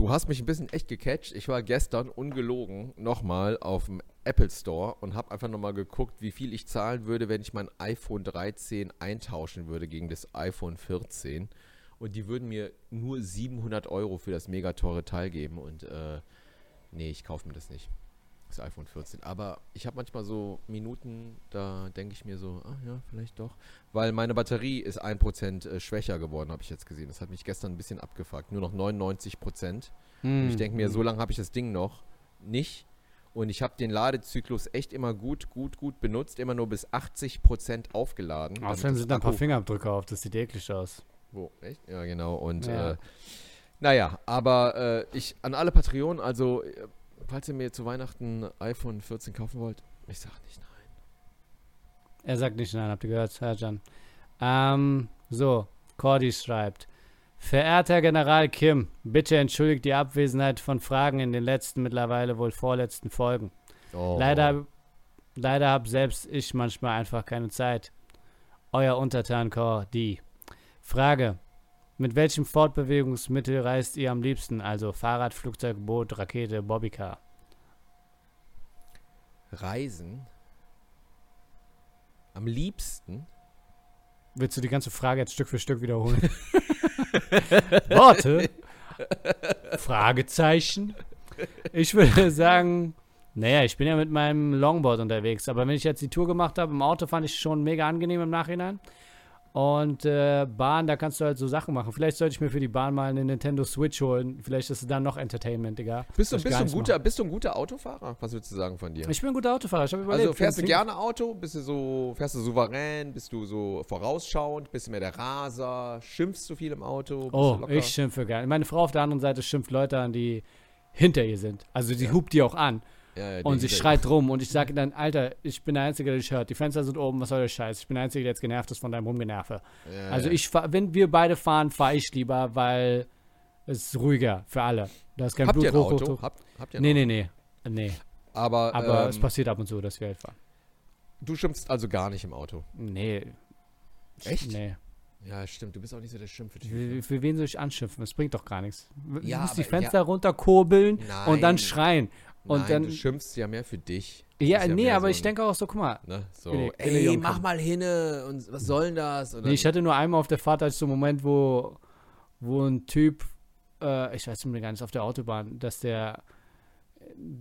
du hast mich ein bisschen echt gecatcht. Ich war gestern ungelogen nochmal auf dem Apple Store und habe einfach nochmal geguckt, wie viel ich zahlen würde, wenn ich mein iPhone 13 eintauschen würde gegen das iPhone 14. Und die würden mir nur 700 Euro für das mega teure Teil geben. Und äh, nee, ich kaufe mir das nicht. Das iPhone 14. Aber ich habe manchmal so Minuten, da denke ich mir so, ah ja, vielleicht doch. Weil meine Batterie ist 1% äh, schwächer geworden, habe ich jetzt gesehen. Das hat mich gestern ein bisschen abgefuckt. Nur noch 99%. Und ich denke mir, Hm. so lange habe ich das Ding noch nicht. Und ich habe den Ladezyklus echt immer gut, gut, gut benutzt. Immer nur bis 80% aufgeladen. Außerdem sind da ein paar Fingerabdrücke auf, das sieht eklig aus. Wo? Echt? Ja, genau. Und Ja. äh, naja, aber äh, ich an alle Patreonen, also äh, falls ihr mir zu Weihnachten ein iPhone 14 kaufen wollt, ich sag nicht nein. Er sagt nicht nein, habt ihr gehört, Herr Jan. Ähm, so, Cordy schreibt. Verehrter General Kim, bitte entschuldigt die Abwesenheit von Fragen in den letzten, mittlerweile wohl vorletzten Folgen. Oh. Leider, leider habe selbst ich manchmal einfach keine Zeit. Euer Untertan Cordy. Frage. Mit welchem Fortbewegungsmittel reist ihr am liebsten? Also Fahrrad, Flugzeug, Boot, Rakete, Bobbycar. Reisen. Am liebsten. Willst du die ganze Frage jetzt Stück für Stück wiederholen? Worte? Fragezeichen? Ich würde sagen, naja, ich bin ja mit meinem Longboard unterwegs, aber wenn ich jetzt die Tour gemacht habe, im Auto fand ich schon mega angenehm im Nachhinein. Und äh, Bahn, da kannst du halt so Sachen machen. Vielleicht sollte ich mir für die Bahn mal eine Nintendo Switch holen. Vielleicht ist es dann noch Entertainment, Digga. Bist du, bist, du ein guter, bist du ein guter Autofahrer? Was würdest du sagen von dir? Ich bin ein guter Autofahrer. Ich habe überlegt. Also fährst du gerne Auto? Bist du so, fährst du souverän? Bist du so vorausschauend? Bist du mehr der Raser? Schimpfst du viel im Auto? Bist Oh, ich schimpfe gerne. Meine Frau auf der anderen Seite schimpft Leute an, die hinter ihr sind. Also die Ja. hupt die auch an. Ja, ja, Und sie die- schreit rum und ich sage dann, Alter, ich bin der Einzige, der dich hört. Die Fenster sind oben, was soll der Scheiß? Ich bin der Einzige, der jetzt genervt ist von deinem Rumgenerve. Ja, Also ja. ich, wenn wir beide fahren, fahre ich lieber, weil es ist ruhiger für alle. Da ist kein Habt ihr ein Blut Auto? hoch, hoch. Habt, habt ihr ein Nee, Auto? nee, nee. Nee. Aber, Aber ähm, es passiert ab und zu, dass wir halt fahren. du schimpfst also gar nicht im Auto. Nee. Echt? Nee. Ja, stimmt. Du bist auch nicht so der Schimpfe-Typ. Für, für wen soll ich anschimpfen? Das bringt doch gar nichts. Du Ja, musst die Fenster runterkurbeln und dann Nein. schreien. Und Nein, dann, du schimpfst ja mehr für dich. ja, ist nee, mehr aber so ich ein- denke auch so, guck mal, Ne? So, ey, Illegion mach mal hinne und was soll denn das? Und Nee, ich hatte nur einmal auf der Fahrt, als so einen Moment, wo, wo ein Typ, äh, ich weiß nicht gar nicht, auf der Autobahn, dass der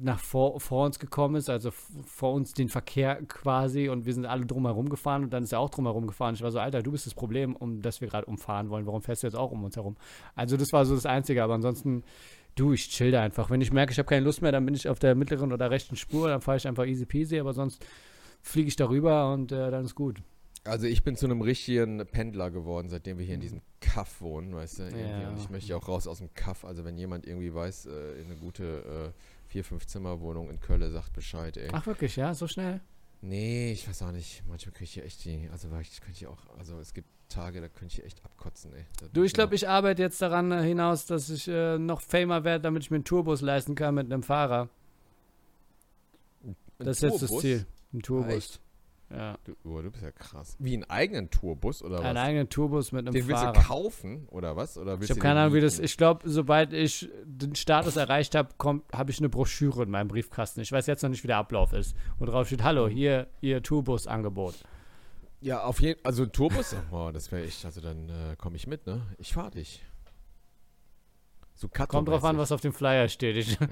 nach vor, vor uns gekommen ist, also vor uns den Verkehr quasi und wir sind alle drumherum gefahren und dann ist er auch drumherum gefahren. Ich war so, Alter, du bist das Problem, um das wir gerade umfahren wollen. Warum fährst du jetzt auch um uns herum? Also das war so das Einzige, aber ansonsten, du, ich chill da einfach. Wenn ich merke, ich habe keine Lust mehr, dann bin ich auf der mittleren oder rechten Spur, dann fahre ich einfach easy peasy, aber sonst fliege ich darüber und äh, dann ist gut. Also ich bin zu einem richtigen Pendler geworden, seitdem wir hier in diesem Kaff wohnen, weißt du? Irgendwie. Ja. Und ich möchte auch raus aus dem Kaff. Also wenn jemand irgendwie weiß, äh, in eine gute äh, vier, fünf Zimmer Wohnung in Köln sagt Bescheid, ey. Ach wirklich, ja, so schnell? Nee, ich weiß auch nicht. Manchmal kriege ich hier echt die, also ich könnte auch, also es gibt Tage, da könnte ich echt abkotzen, ey. Da Du, ich glaube, ich arbeite jetzt daran äh, hinaus, dass ich äh, noch famer werde, damit ich mir einen Tourbus leisten kann mit einem Fahrer. Ein Das ist jetzt das Tourbus? Ziel. Ein Tourbus. Ja. Du, oh, du bist ja krass. Wie einen eigenen Tourbus oder Einen was? eigenen Tourbus mit einem Den willst Fahrer. du kaufen oder was? Oder willst Ich habe keine den Ahnung, wie das. Ich glaube, sobald ich den Status erreicht habe, habe ich eine Broschüre in meinem Briefkasten. Ich weiß jetzt noch nicht, wie der Ablauf ist. Wo drauf steht: Hallo, hier Ihr Tourbus-Angebot. Ja, auf jeden Also ein Tourbus, oh, das wäre echt, also dann äh, komme ich mit, ne? Ich fahre dich. So Kommt drauf an, was auf dem Flyer steht. Ja.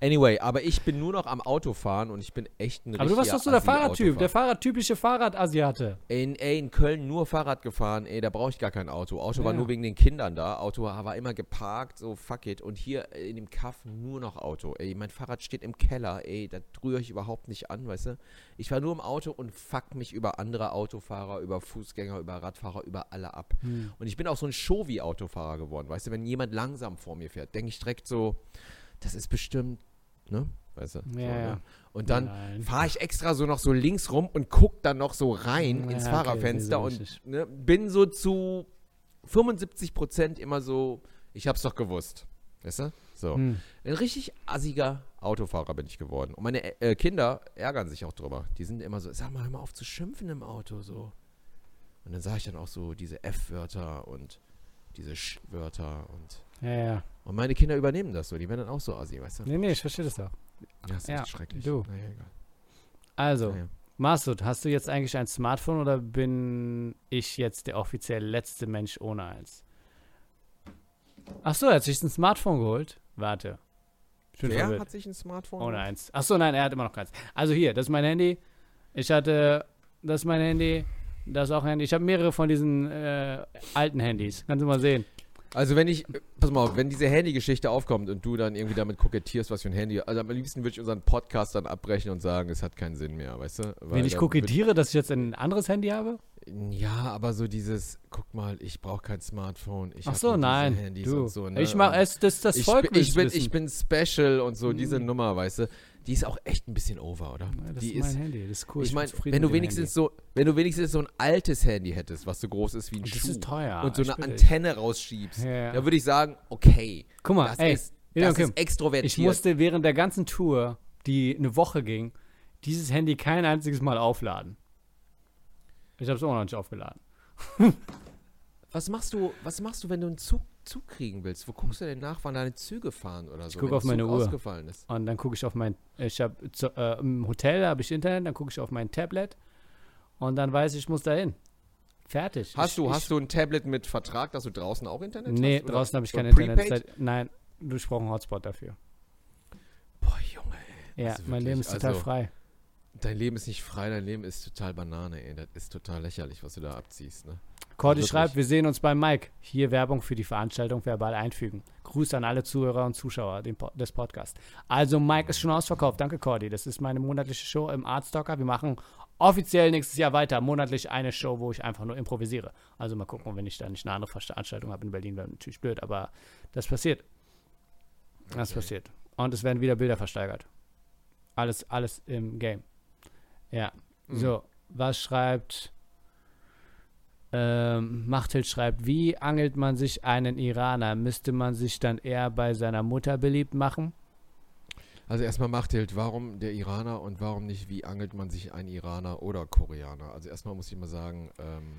Anyway, aber ich bin nur noch am Autofahren und ich bin echt ein aber du warst doch so der Fahrradtyp, der. Fahrradtypische Fahrradasiate. Ey, ey, in Köln nur Fahrrad gefahren, ey, da brauche ich gar kein Auto. Auto war Ja. nur wegen den Kindern da. Auto war immer geparkt, so fuck it. Und hier in dem Kaff nur noch Auto. Ey, mein Fahrrad steht im Keller, ey, da rühre ich überhaupt nicht an, weißt du? Ich war nur im Auto und fuck mich über andere Autofahrer, über Fußgänger, über Radfahrer, über alle ab. Hm. Und ich bin auch so ein Show-wie-Autofahrer geworden, weißt du? Wenn jemand langsam vor mir fährt, denke ich direkt so, das ist bestimmt, ne? Weißt du? so, Ja, ja. ne? Und dann fahre ich extra so noch so links rum und guck dann noch so rein Ja, ins okay, Fahrerfenster so und ne, bin so zu 75 Prozent immer so, ich hab's doch gewusst. Weißt du? So. Hm. Ein richtig assiger Autofahrer bin ich geworden. Und meine äh, Kinder ärgern sich auch drüber. Die sind immer so, sag mal, hör mal auf zu schimpfen im Auto so. Und dann sage ich dann auch so diese F-Wörter und diese Sch-Wörter und Ja, ja. und meine Kinder übernehmen das so, die werden dann auch so assi, weißt du? Nee, nee, ich verstehe das auch. Ja, ist Ja, schrecklich. du. Naja, egal. Also, Naja. Masud, hast du jetzt eigentlich ein Smartphone oder bin ich jetzt der offiziell letzte Mensch ohne eins? Ach so, er hat sich ein Smartphone geholt. Warte. Ich bin Wer verwirrt. hat sich ein Smartphone? Ohne eins. Achso, nein, er hat immer noch keins. Also hier, das ist mein Handy. Ich hatte, das ist mein Handy. Das ist auch ein Handy. Ich habe mehrere von diesen äh, alten Handys. Kannst du mal sehen. Also wenn ich, pass mal auf, wenn diese Handygeschichte aufkommt und du dann irgendwie damit kokettierst, was für ein Handy, also am liebsten würde ich unseren Podcast dann abbrechen und sagen, es hat keinen Sinn mehr, weißt du? Weil Wenn ich kokettiere, dass ich jetzt ein anderes Handy habe? Ja, aber so dieses, guck mal, ich brauche kein Smartphone, ich Ach hab so, nein. Handys Du. und so. Ne? Ich mach Und es, das, das ich, Volk bin, ich, bin, ich bin special und so, diese Mhm. Nummer, weißt du, die ist auch echt ein bisschen over, oder? Ja, Das die ist mein Handy, das ist cool. ich bin meine, wenn du wenigstens so, wenn du wenigstens so ein altes Handy hättest, was so groß ist wie ein. Das Schuh ist teuer. und so ich eine. Antenne rausschiebst, Ja, ja. da würde ich sagen, okay, Guck mal, das ey, ist, das Kim, ist extrovertiert. ich musste während der ganzen Tour, die eine Woche ging, dieses Handy kein einziges Mal aufladen. Ich habe es auch noch nicht aufgeladen. Was machst du, was machst du, wenn du einen Zug, Zug kriegen willst? Wo guckst du denn nach, wann deine Züge fahren oder so? guck wenn auf meine Zug Uhr. ausgefallen ist. Und dann gucke ich auf mein, ich habe äh, im Hotel habe ich Internet, dann gucke ich auf mein Tablet und dann weiß ich, ich muss da hin. Fertig. Hast ich, du, ich, hast du ein Tablet mit Vertrag, dass du draußen auch Internet Nee, hast? oder draußen habe ich so kein prepaid? Internet. Seit, nein, du brauchst einen Hotspot dafür. Boah, Junge. Ja, Also mein Leben ist total also- frei. Dein Leben ist nicht frei, dein Leben ist total Banane, ey. Das ist total lächerlich, was du da abziehst, ne? Cordy wirklich. schreibt, wir sehen uns beim Mike. Hier Werbung für die Veranstaltung verbal einfügen. Gruß an alle Zuhörer und Zuschauer des Podcasts. Also Mike ist schon ausverkauft. Danke Cordy. Das ist meine monatliche Show im Artstocker. Wir machen offiziell nächstes Jahr weiter. Monatlich eine Show, wo ich einfach nur improvisiere. Also mal gucken, wenn ich da nicht eine andere Veranstaltung habe in Berlin, wäre natürlich blöd. Aber das passiert. Das Okay. passiert. Und es werden wieder Bilder versteigert. Alles, alles im Game. Ja. Mhm. So, was schreibt ähm, Machthild schreibt, wie angelt man sich einen Iraner? Müsste man sich dann eher bei seiner Mutter beliebt machen? Also erstmal Machthild, warum der Iraner und warum nicht, wie angelt man sich einen Iraner oder Koreaner? Also erstmal muss ich mal sagen, ähm,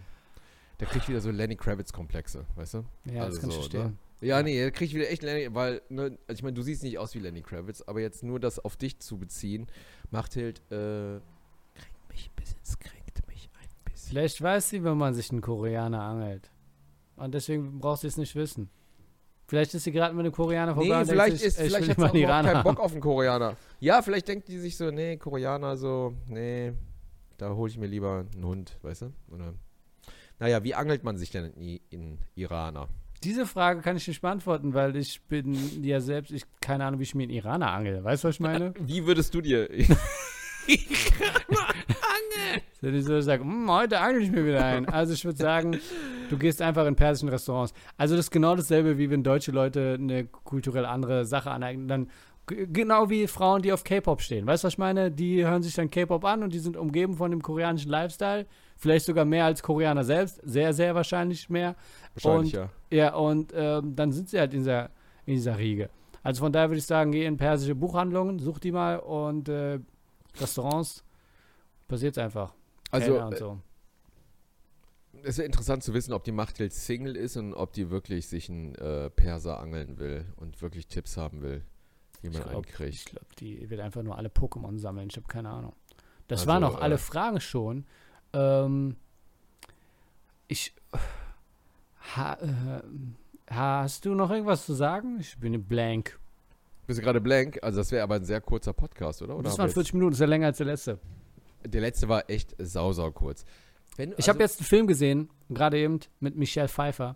der kriegt wieder so Lenny Kravitz-Komplexe, weißt du? Ja, Also das kann ich so, verstehen. Ja, nee, der kriegt wieder echt Lenny, weil, ne, also ich meine, du siehst nicht aus wie Lenny Kravitz, aber jetzt nur das auf dich zu beziehen, Machthild, äh, kränkt mich ein bisschen, es kränkt mich ein bisschen. Vielleicht weiß sie, wenn man sich einen Koreaner angelt. Und deswegen braucht sie es nicht wissen. Vielleicht ist sie gerade mit einem Koreaner vorbei Nee, und vielleicht denkt sich, ist, ey, ich vielleicht hat sie auch Iraner keinen Bock auf einen Koreaner. Ja, vielleicht denkt die sich so, nee, Koreaner so, nee, da hole ich mir lieber einen Hund, weißt du? Oder, naja, wie angelt man sich denn in, in Iraner? Diese Frage kann ich nicht beantworten, weil ich bin ja selbst, ich keine Ahnung, wie ich mir einen Iraner angel. Weißt du, was ich meine? Wie würdest du dir... Wenn ich so sage, "Hm, heute angel ich mir wieder ein. Also ich würde sagen, du gehst einfach in persischen Restaurants. Also das ist genau dasselbe, wie wenn deutsche Leute eine kulturell andere Sache aneignen. Dann genau wie Frauen, die auf K-Pop stehen. Weißt du, was ich meine? Die hören sich dann K-Pop an und die sind umgeben von dem koreanischen Lifestyle. Vielleicht sogar mehr als Koreaner selbst. Sehr, sehr wahrscheinlich mehr. Wahrscheinlich, Und- ja. Ja, und ähm, dann sind sie halt in dieser, in dieser Riege. Also von daher würde ich sagen, geh in persische Buchhandlungen, such die mal und äh, Restaurants. Passiert's einfach. Also, Kellner und äh, so. es wäre interessant zu wissen, ob die Machthild Single ist und ob die wirklich sich einen äh, Perser angeln will und wirklich Tipps haben will, wie man Ich einen glaube, kriegt. glaub, die wird einfach nur alle Pokémon sammeln. Ich habe keine Ahnung. Das Also, waren auch alle äh, Fragen schon. Ähm, ich. Ha, äh, hast du noch irgendwas zu sagen? Ich bin blank. Bist du gerade blank? Also das wäre aber ein sehr kurzer Podcast, oder? oder das waren wir 40 Minuten, das ist ja länger als der letzte. Der letzte war echt sau, sau kurz. Wenn, Ich habe jetzt einen Film gesehen, gerade eben, mit Michelle Pfeiffer.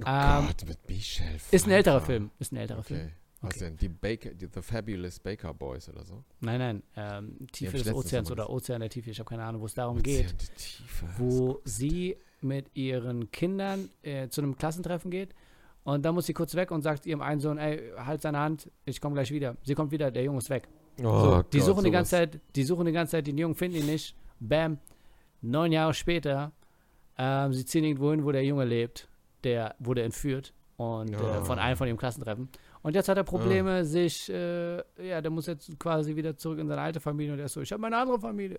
Oh ähm, Gott, mit Michelle Ist ein älterer Pfeiffer. Film. Ist ein älterer Film. Okay. Was Okay. denn? Die Baker, die, The Fabulous Baker Boys oder so? Nein, nein. Ähm, Tiefe des Ozeans oder Ozean der Tiefe. Ich habe keine Ahnung, wo es darum Ozean, geht. Tiefe. Wo sie mit ihren Kindern äh, zu einem Klassentreffen geht. Und dann muss sie kurz weg und sagt ihrem einen Sohn, ey, halt seine Hand, ich komme gleich wieder. Sie kommt wieder, der Junge ist weg. Oh So, die Gott, suchen die sowas. ganze Zeit, die suchen die ganze Zeit den Jungen, finden ihn nicht. Bam. Neun Jahre später, ähm, sie ziehen irgendwo hin, wo der Junge lebt. Der wurde entführt und äh, Oh. von einem von ihrem Klassentreffen. Und jetzt hat er Probleme, sich, äh, ja, der muss jetzt quasi wieder zurück in seine alte Familie und er ist so, ich habe meine andere Familie.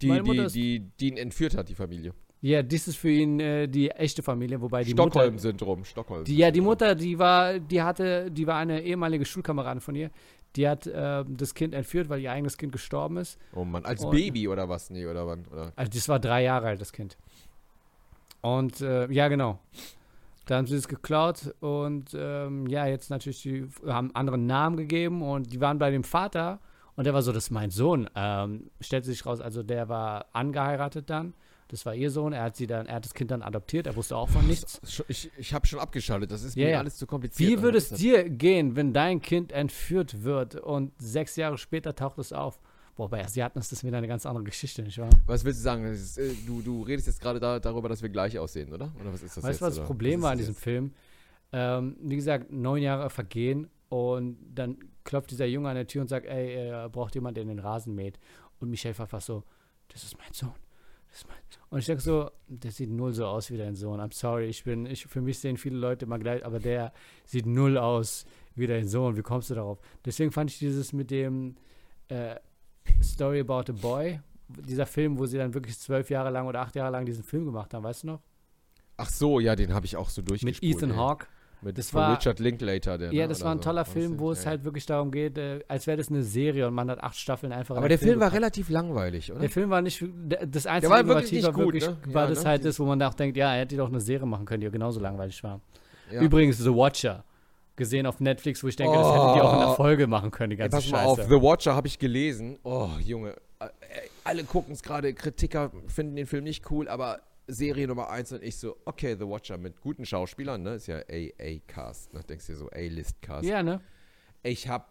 Die, meine Mutter die, die, die ihn entführt hat, die Familie. Ja, dies ist für ihn äh, die echte Familie, wobei die Mutter, Stockholm-Syndrom. Stockholm. die, ja, die Mutter, die war, die hatte, die war eine ehemalige Schulkameradin von ihr. Die hat äh, das Kind entführt, weil ihr eigenes Kind gestorben ist. Oh Mann, als Und- Baby oder was? Nee, oder wann? Oder? Also das war drei Jahre alt, das Kind. Und äh, ja, genau. Da haben sie es geklaut und ähm, ja, jetzt natürlich, die haben einen anderen Namen gegeben und die waren bei dem Vater und der war so, das ist mein Sohn. Ähm, stellt sich raus, also der war angeheiratet dann. Das war ihr Sohn. Er hat sie dann, er hat das Kind dann adoptiert. Er wusste auch von nichts. Ich, ich habe schon abgeschaltet. Das ist Ja, mir alles zu kompliziert. Wie würde es ist dir gehen, wenn dein Kind entführt wird und sechs Jahre später taucht es auf? Boah, bei Asiaten ist das wieder eine ganz andere Geschichte, nicht wahr? Was willst du sagen? Ist, äh, du, du redest jetzt gerade da, darüber, dass wir gleich aussehen, oder? Oder was ist das Weißt jetzt? du, was das oder? Problem was war ist diesem das Film? Ähm, wie gesagt, neun Jahre vergehen und dann klopft dieser Junge an der Tür und sagt, ey, er braucht jemand, der den Rasen mäht. Und Michelle war fast so, das ist mein Sohn. Und ich denke so, der sieht null so aus wie dein Sohn. I'm sorry, ich bin, ich, für mich sehen viele Leute immer gleich, aber der sieht null aus wie dein Sohn. Wie kommst du darauf? Deswegen fand ich dieses mit dem äh, Story About a Boy, dieser Film, wo sie dann wirklich zwölf Jahre lang oder acht Jahre lang diesen Film gemacht haben, weißt du noch? Ach so, ja, den habe ich auch so Mit durchgespielt. Ethan ey. Hawke. Mit Das war- Richard Linklater. Der, Ja, ne, das oder war ein so. toller Was Film, wo das? es Ja, halt wirklich darum geht, äh, als wäre das eine Serie und man hat acht Staffeln einfach in Aber der Film war gepackt. relativ langweilig, oder? Der Film war nicht, das einzige war wirklich Innovative nicht gut, wirklich ne? war Ja, das ne? halt das, wo man auch denkt, ja, er hätte doch eine Serie machen können, die genauso langweilig war. Ja. Übrigens, The Watcher, gesehen auf Netflix, wo ich denke, das hättet ihr auch in der Oh. Folge machen können, die Ey, ganze pass mal Scheiße. auf, The Watcher habe ich gelesen. Oh, Junge. Äh, ey, Alle gucken es gerade, Kritiker finden den Film nicht cool, aber Serie Nummer eins und ich so, okay, The Watcher mit guten Schauspielern, ne? Ist ja AA-Cast, ne? Denkst du dir so, A-List-Cast. ja, ne? Ich habe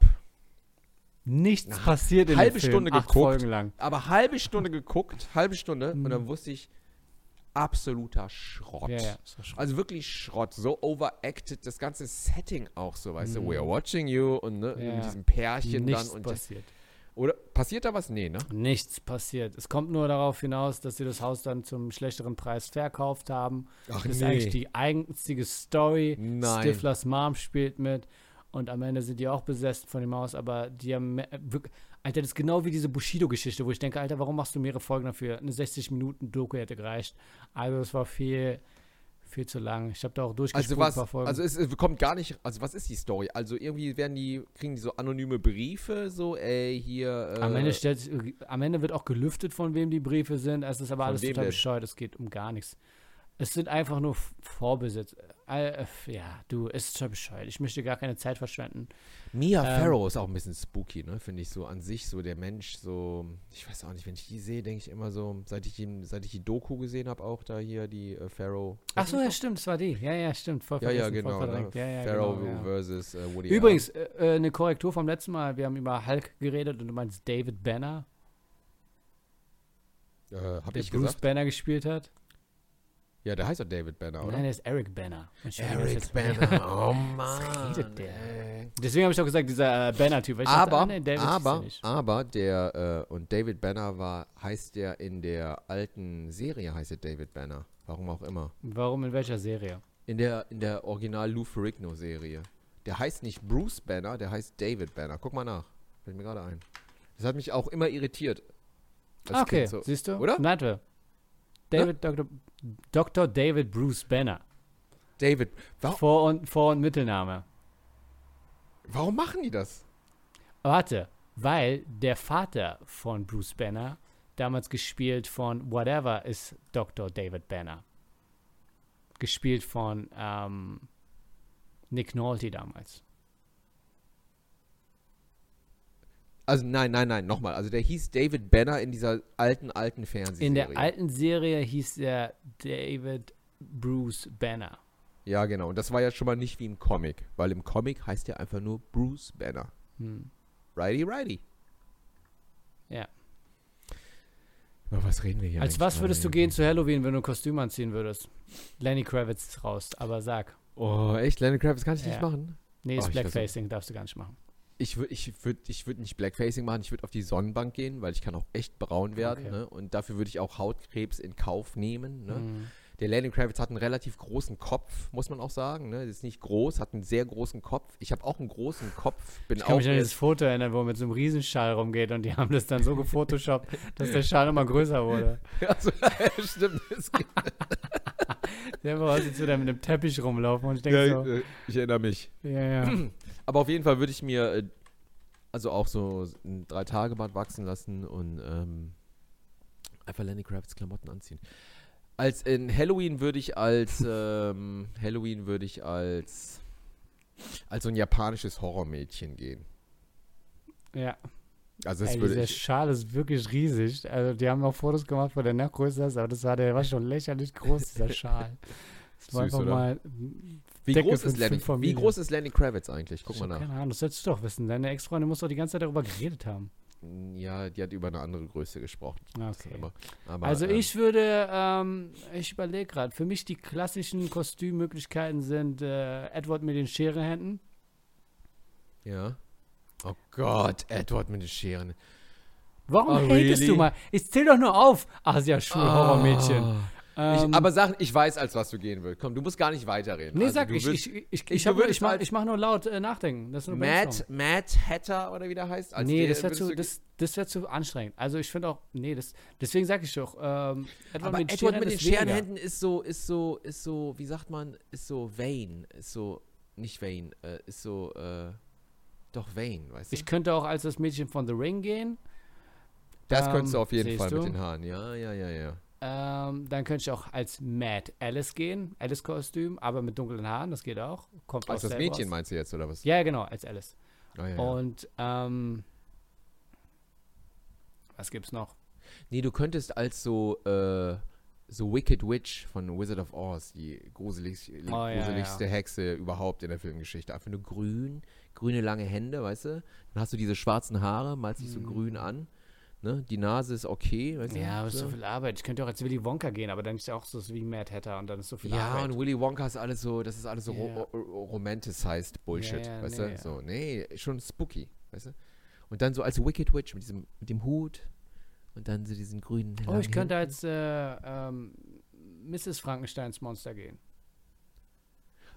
Nichts Eine passiert in halbe dem Film, Stunde geguckt. Folgen lang. aber halbe Stunde geguckt, halbe Stunde, Mhm. und dann wusste ich, absoluter Schrott. Ja, ja, das war schon. Also wirklich Schrott, so overacted, das ganze Setting auch so, weißt du, Mhm. we are watching you und ne, Ja. mit diesem Pärchen Nichts dann und passiert. Oder passiert da was? Nee, ne? Nichts passiert. Es kommt nur darauf hinaus, dass sie das Haus dann zum schlechteren Preis verkauft haben. Ach Das ist eigentlich die einzige Story. Nein. Stiflers Mom spielt mit. Und am Ende sind die auch besessen von dem Haus. Aber die haben wirklich. Alter, das ist genau wie diese Bushido-Geschichte, wo ich denke, Alter, warum machst du mehrere Folgen dafür? Eine 60-Minuten-Doku hätte gereicht. Also, es war viel, viel zu lang. Ich habe da auch durchgespult Also was, also es, es kommt gar nicht, also was ist die Story? Also irgendwie werden die, kriegen die so anonyme Briefe, so, ey, hier, äh, am, Ende stellt, sich- am Ende wird auch gelüftet, von wem die Briefe sind. Es ist aber alles total bescheuert. Es geht um gar nichts. Es sind einfach nur F- Vorbesitz. Äh, äh, ja, du, ist total bescheuert. Ich möchte gar keine Zeit verschwenden. Mia ähm, Farrow ist auch ein bisschen spooky, ne, finde ich so an sich, so der Mensch, so, ich weiß auch nicht, wenn ich die sehe, denke ich immer so, seit ich, ihn, seit ich die Doku gesehen habe, auch da hier, die äh, Farrow. Ach so, ja, stimmt, das war die. Ja, ja, stimmt. Voll Ja, ja, genau. Ne? Ja, ja, Farrow genau, ja. versus äh, Woody Übrigens, äh, äh, eine Korrektur vom letzten Mal. Wir haben über Hulk geredet und du meinst David Banner. Äh, hab der ich Bruce gesagt? Banner gespielt hat. Ja, der heißt ja David Banner, oder? Nein, der ist Eric Banner. Hab jetzt- oh Was redet der? ey. Deswegen habe ich auch gesagt, dieser äh, Banner-Typ. ich dachte, Aber, ah, nee, er aber, aber der, äh, und David Banner war, heißt der in der alten Serie, heißt er David Banner. Warum auch immer. Warum, in welcher Serie? In der, in der Original Lou Ferrigno Serie. Der heißt nicht Bruce Banner, der heißt David Banner. Guck mal nach. Fällt mir gerade ein. Das hat mich auch immer irritiert. Ah, okay, Kind so. siehst du? Oder? Nightware. David, Dr. Dr. David Bruce Banner. David. Warum, Vor- und, Vor- und Mittelname. warum machen die das? Warte, weil der Vater von Bruce Banner, damals gespielt von Whatever, ist Dr. David Banner. Gespielt von ähm, Nick Nolte damals. Also nein, nein, nein, nochmal. Also der hieß David Banner in dieser alten, alten Fernsehserie. In der alten Serie hieß er David Bruce Banner. Ja, genau. Und das war ja schon mal nicht wie im Comic, weil im Comic heißt er einfach nur Bruce Banner. Hm. Righty, righty. Ja. Über was reden wir hier? Als was würdest du gehen zu Halloween, wenn du ein Kostüm anziehen würdest? Lenny Kravitz raus, aber sag. Oh, echt? Lenny Kravitz kann ich Ja. nicht machen? Nee, Oh, ist versuch- Blackfacing, darfst du gar nicht machen. Ich würde ich würd, ich würd nicht Blackfacing machen, ich würde auf die Sonnenbank gehen, weil ich kann auch echt braun werden. Okay. Ne? Und dafür würde ich auch Hautkrebs in Kauf nehmen. Ne? Hm. Der Lenny Kravitz hat einen relativ großen Kopf, muss man auch sagen. Ne? Das ist nicht groß, hat einen sehr großen Kopf. Ich habe auch einen großen Kopf. Bin Ich kann auch mich an dieses erst- Foto erinnern, wo er mit so einem Riesenschal rumgeht und die haben das dann so gefotoshoppt, dass der Schal immer größer wurde. also, stimmt. Das. Der war aus, als würde er mit einem Teppich rumlaufen und ich denke Ja, so, äh, ich erinnere mich. ja, ja. Aber auf jeden Fall würde ich mir äh, also auch so ein Drei-Tage-Bart wachsen lassen und ähm, einfach Lenny Kravitz Klamotten anziehen. Als in Halloween würde ich als ähm, Halloween würde ich als als so ein japanisches Horrormädchen gehen. Ja. Also das Ey, würde dieser ich. Schal ist wirklich riesig. Also die haben auch Fotos gemacht, wo der noch größer ist, aber das war, der war schon lächerlich groß, dieser Schal. Das war Süß, einfach oder? mal. Wie Decke groß ist Lenny? Wie groß ist Lenny Kravitz eigentlich? Guck Ich mal nach. keine Ahnung, das solltest du doch wissen. Deine Ex-Freundin muss doch die ganze Zeit darüber geredet haben. Ja, die hat über eine andere Größe gesprochen. Okay. Aber, aber, Also ähm, ich würde, ähm, ich überlege gerade, für mich die klassischen Kostümmöglichkeiten sind äh, Edward mit den Scherehänden. Ja. Oh Gott, Edward mit den Scheren. Warum Oh, hatest really? du mal? Ich zähl doch nur auf. Asia-Schul-Horrormädchen. Ähm, Ich, aber sag, ich weiß, als was du gehen willst. Komm, du musst gar nicht weiterreden. nee, Also, sag ich, willst ich, ich, ich, ich, hab, würdest ich, mach, ich mach nur laut äh, nachdenken. Das Matt. Matt Hatter oder wie der heißt? Als Nee, der- das wäre zu, das, das wär zu anstrengend. Also ich finde auch, nee, das, deswegen sage ich doch, ähm, Edward aber mit, Edward mit den. Scherenhänden ist so, ist so, ist so, wie sagt man, ist so vain, ist so, nicht vain, äh, ist so, äh, doch vain, weißt du? Ich könnte auch als das Mädchen von The Ring gehen. das ähm, könntest du auf jeden Fall du? mit den Haaren, ja, ja, ja, ja. Ähm, dann könnte ich auch als Mad Alice gehen, Alice-Kostüm, aber mit dunklen Haaren, das geht auch. Kommt Als aus das Mädchen raus. meinst du jetzt, oder was? Ja, genau, als Alice. Ah, ja, ja. Und ähm, was gibt's noch? Nee, du könntest als so, äh, so Wicked Witch von Wizard of Oz, die Oh, ja, gruseligste Hexe überhaupt in der Filmgeschichte. Einfach nur grün, grüne lange Hände, weißt du? Dann hast du diese schwarzen Haare, malst dich so Mhm. grün an. Ne? Die Nase ist okay? Ja, aber ist so viel Arbeit. Ich könnte auch als Willy Wonka gehen, aber dann ist ja auch so wie Mad Hatter und dann ist so viel Ja, Arbeit. und Willy Wonka ist alles so, das ist alles so Ja. ro ro romanticized Bullshit, Ja, ja, weißt nee, du? ja. So, nee, schon spooky, weißt du? Und dann so als Wicked Witch mit diesem, mit dem Hut und dann so diesen grünen. oh, ich könnte als äh, ähm, Mrs. Frankensteins Monster gehen.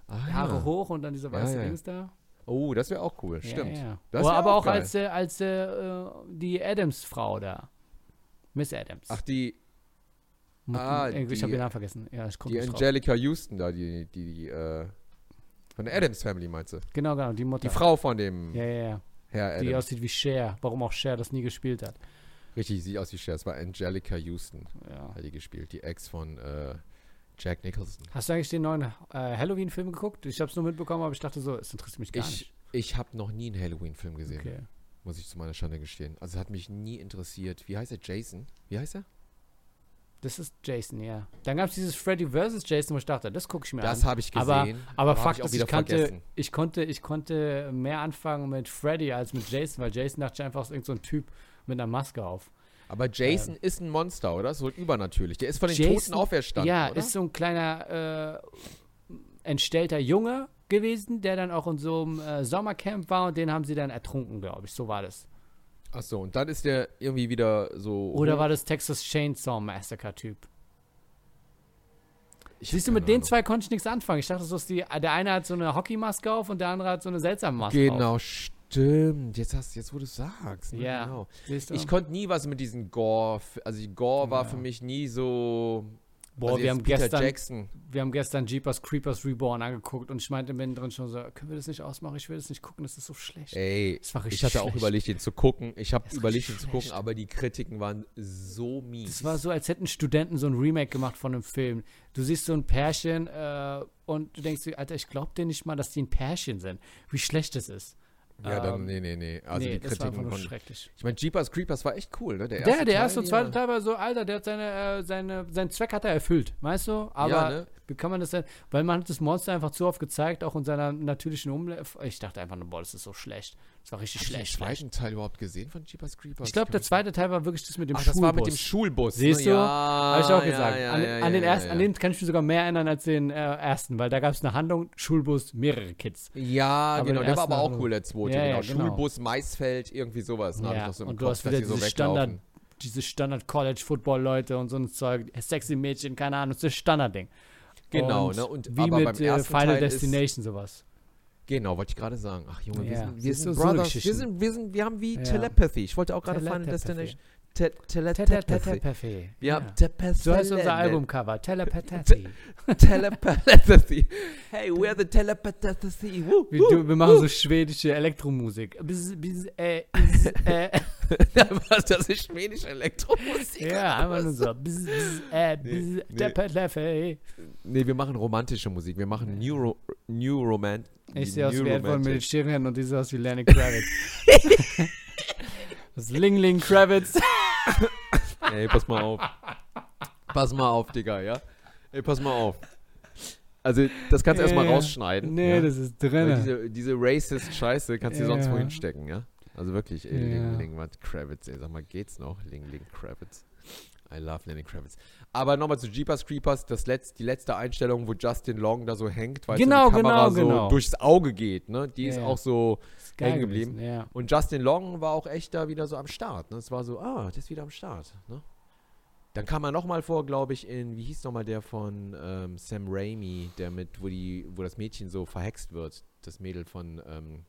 ah, Haare ja. hoch und dann dieser Ja, weiße ja. Dings da. Oh, das wäre auch cool, stimmt. Ja. Das aber auch auch als, äh, als äh, die Adams-Frau da. Miss Adams. Ach, die, ah, ich habe die- den Namen vergessen. Ja, ich die nicht drauf. Angelica Houston da, die, die, die äh, von der Adams Family meinst du? Genau, genau, die Mutter. Die Frau von dem Ja, ja, ja. Herr Die Adams. aussieht wie Cher. Warum auch Cher das nie gespielt hat. Richtig, sieht aus wie Cher. Es war Angelica Houston, Ja. hat die gespielt, die Ex von äh, Jack Nicholson. Hast du eigentlich den neuen äh, Halloween-Film geguckt? Ich habe es nur mitbekommen, aber ich dachte so, es interessiert mich gar Ich, ich habe noch nie einen Halloween-Film gesehen. nicht. Okay. Muss ich zu meiner Schande gestehen. Also hat mich nie interessiert. Wie heißt er? Jason? Wie heißt er? Das ist Jason, ja. Dann gab es dieses Freddy vs. Jason, wo ich dachte, das gucke ich mir Das an. habe ich Aber- gesehen. Aber hab Fakt ich ist, ich, kannte, ich, konnte, ich konnte mehr anfangen mit Freddy als mit Jason, weil Jason dachte ich einfach, ist irgend so ein Typ mit einer Maske auf. Aber Jason ist ein Monster, oder? So übernatürlich. Der ist von den Jason- Toten auferstanden. ja, oder? ist so ein kleiner äh, entstellter Junge gewesen, der dann auch in so einem äh, Sommercamp war und den haben sie dann ertrunken, glaube ich. So war das. Ach so, und dann ist der irgendwie wieder so. Oder war das Texas Chainsaw Massacre Typ? Ich Siehst du, mit den Ahnung. zwei konnte ich nichts anfangen. Ich dachte, so ist die, der eine hat so eine Hockeymaske auf und der andere hat so eine seltsame Maske auf. Genau, stimmt. Jetzt, hast, jetzt wo du sagst. ne, Ja. Genau. Siehst du? Ich konnte nie was mit diesen Gore. Also Gore war Ja. für mich nie so. Boah, also wir haben, Peter gestern, Jackson. wir haben gestern Jeepers Creepers Reborn angeguckt und ich meinte mittendrin schon so, können wir das nicht ausmachen? Ich will das nicht gucken, das ist so schlecht. Ey, ich hatte auch schlecht. überlegt, ihn zu gucken. Ich habe überlegt, richtig zu gucken, aber die Kritiken waren so mies. Das war so, als hätten Studenten so ein Remake gemacht von einem Film. Du siehst so ein Pärchen äh, und du denkst dir, Alter, ich glaub dir nicht mal, dass die ein Pärchen sind. Wie schlecht das ist. Ja, dann, Ähm, nee, nee, nee. Also nee, die das war Kritiken von. schrecklich. Ich meine, Jeepers Creepers war echt cool, ne? Der Der, erste der Teil, erste und zweite ja. Teil war so, Alter, der hat seine, äh, seine, seinen Zweck hat er erfüllt, weißt du? Aber Ja, ne? Wie kann man das denn? Weil man hat das Monster einfach zu oft gezeigt, auch in seiner natürlichen Umlauf. Ich dachte einfach nur, boah, das ist so schlecht. Das war richtig Hast du den schlecht. schlecht. zweiten Teil überhaupt gesehen von Jeepers Creepers? Ich glaube, der zweite Teil war wirklich das mit dem Ach, Schulbus. das war mit dem Schulbus. Siehst ne? du? Ja, Habe ich auch gesagt. Ja, an, ja, an den ja, ersten, an den kann ich mich sogar mehr erinnern als den äh, ersten, weil da gab es eine Handlung, Schulbus, mehrere Kids. Ja, Aber genau, den der war aber auch cool, der zweite. Genau. genau. Schulbus, Maisfeld, irgendwie sowas. ne, so und du Kopf, hast wieder so diese weglaufen. Standard, diese Standard-College-Football-Leute und so ein Zeug, sexy Mädchen, keine Ahnung, das ist das Standardding. Genau, und ne? Und, wie mit beim äh, ersten Final Teil ist- Destination sowas. Genau, wollte ich gerade sagen. Ach Junge, wir sind, wir sind so Brothers. wir, sind, wir, sind, wir haben wie Ja. Telepathy. Ich wollte auch gerade Final. Destination. Te Telepathy. Ja. Telepathy. So heißt unser Albumcover. Telepathy. Telepathy. Hey, we're the Telepathy. Wir, machen so schwedische Elektromusik. Äh, äh. Was, das ist schwedische Elektromusik. Ja, einfach nur so. Äh. Telepathy. Nee, wir machen romantische Musik. Wir machen New, New Romant. Ich sehe aus wie Edward Romantic. Stirnhänden und die sieht aus wie Lenny Kravitz. das Ling Ling Kravitz. Ey, pass mal auf. Pass mal auf, Digga, ja? Ey, pass mal auf. Also, das kannst du erstmal Äh, rausschneiden. Nee, ja? das ist drin. diese, diese racist Scheiße kannst du sonst Ja. wohin stecken, ja? Also wirklich, ey, Ja. Ling Ling was Kravitz, ey, sag mal, geht's noch? Ling Ling Kravitz. I love Lenny Kravitz. Aber nochmal zu Jeepers Creepers, das letzt, die letzte Einstellung, wo Justin Long da so hängt, weil Genau, die Kamera genau, so genau. durchs Auge geht, ne? Die ist Ja. auch so Ist hängen geblieben. gewesen, Ja. Und Justin Long war auch echt da wieder so am Start. Ne? Es war so, ah, der ist wieder am Start. Ne? Dann kam er nochmal vor, glaube ich, in, wie hieß nochmal der von ähm, Sam Raimi, der mit, wo die, wo das Mädchen so verhext wird. Das Mädel von, ähm,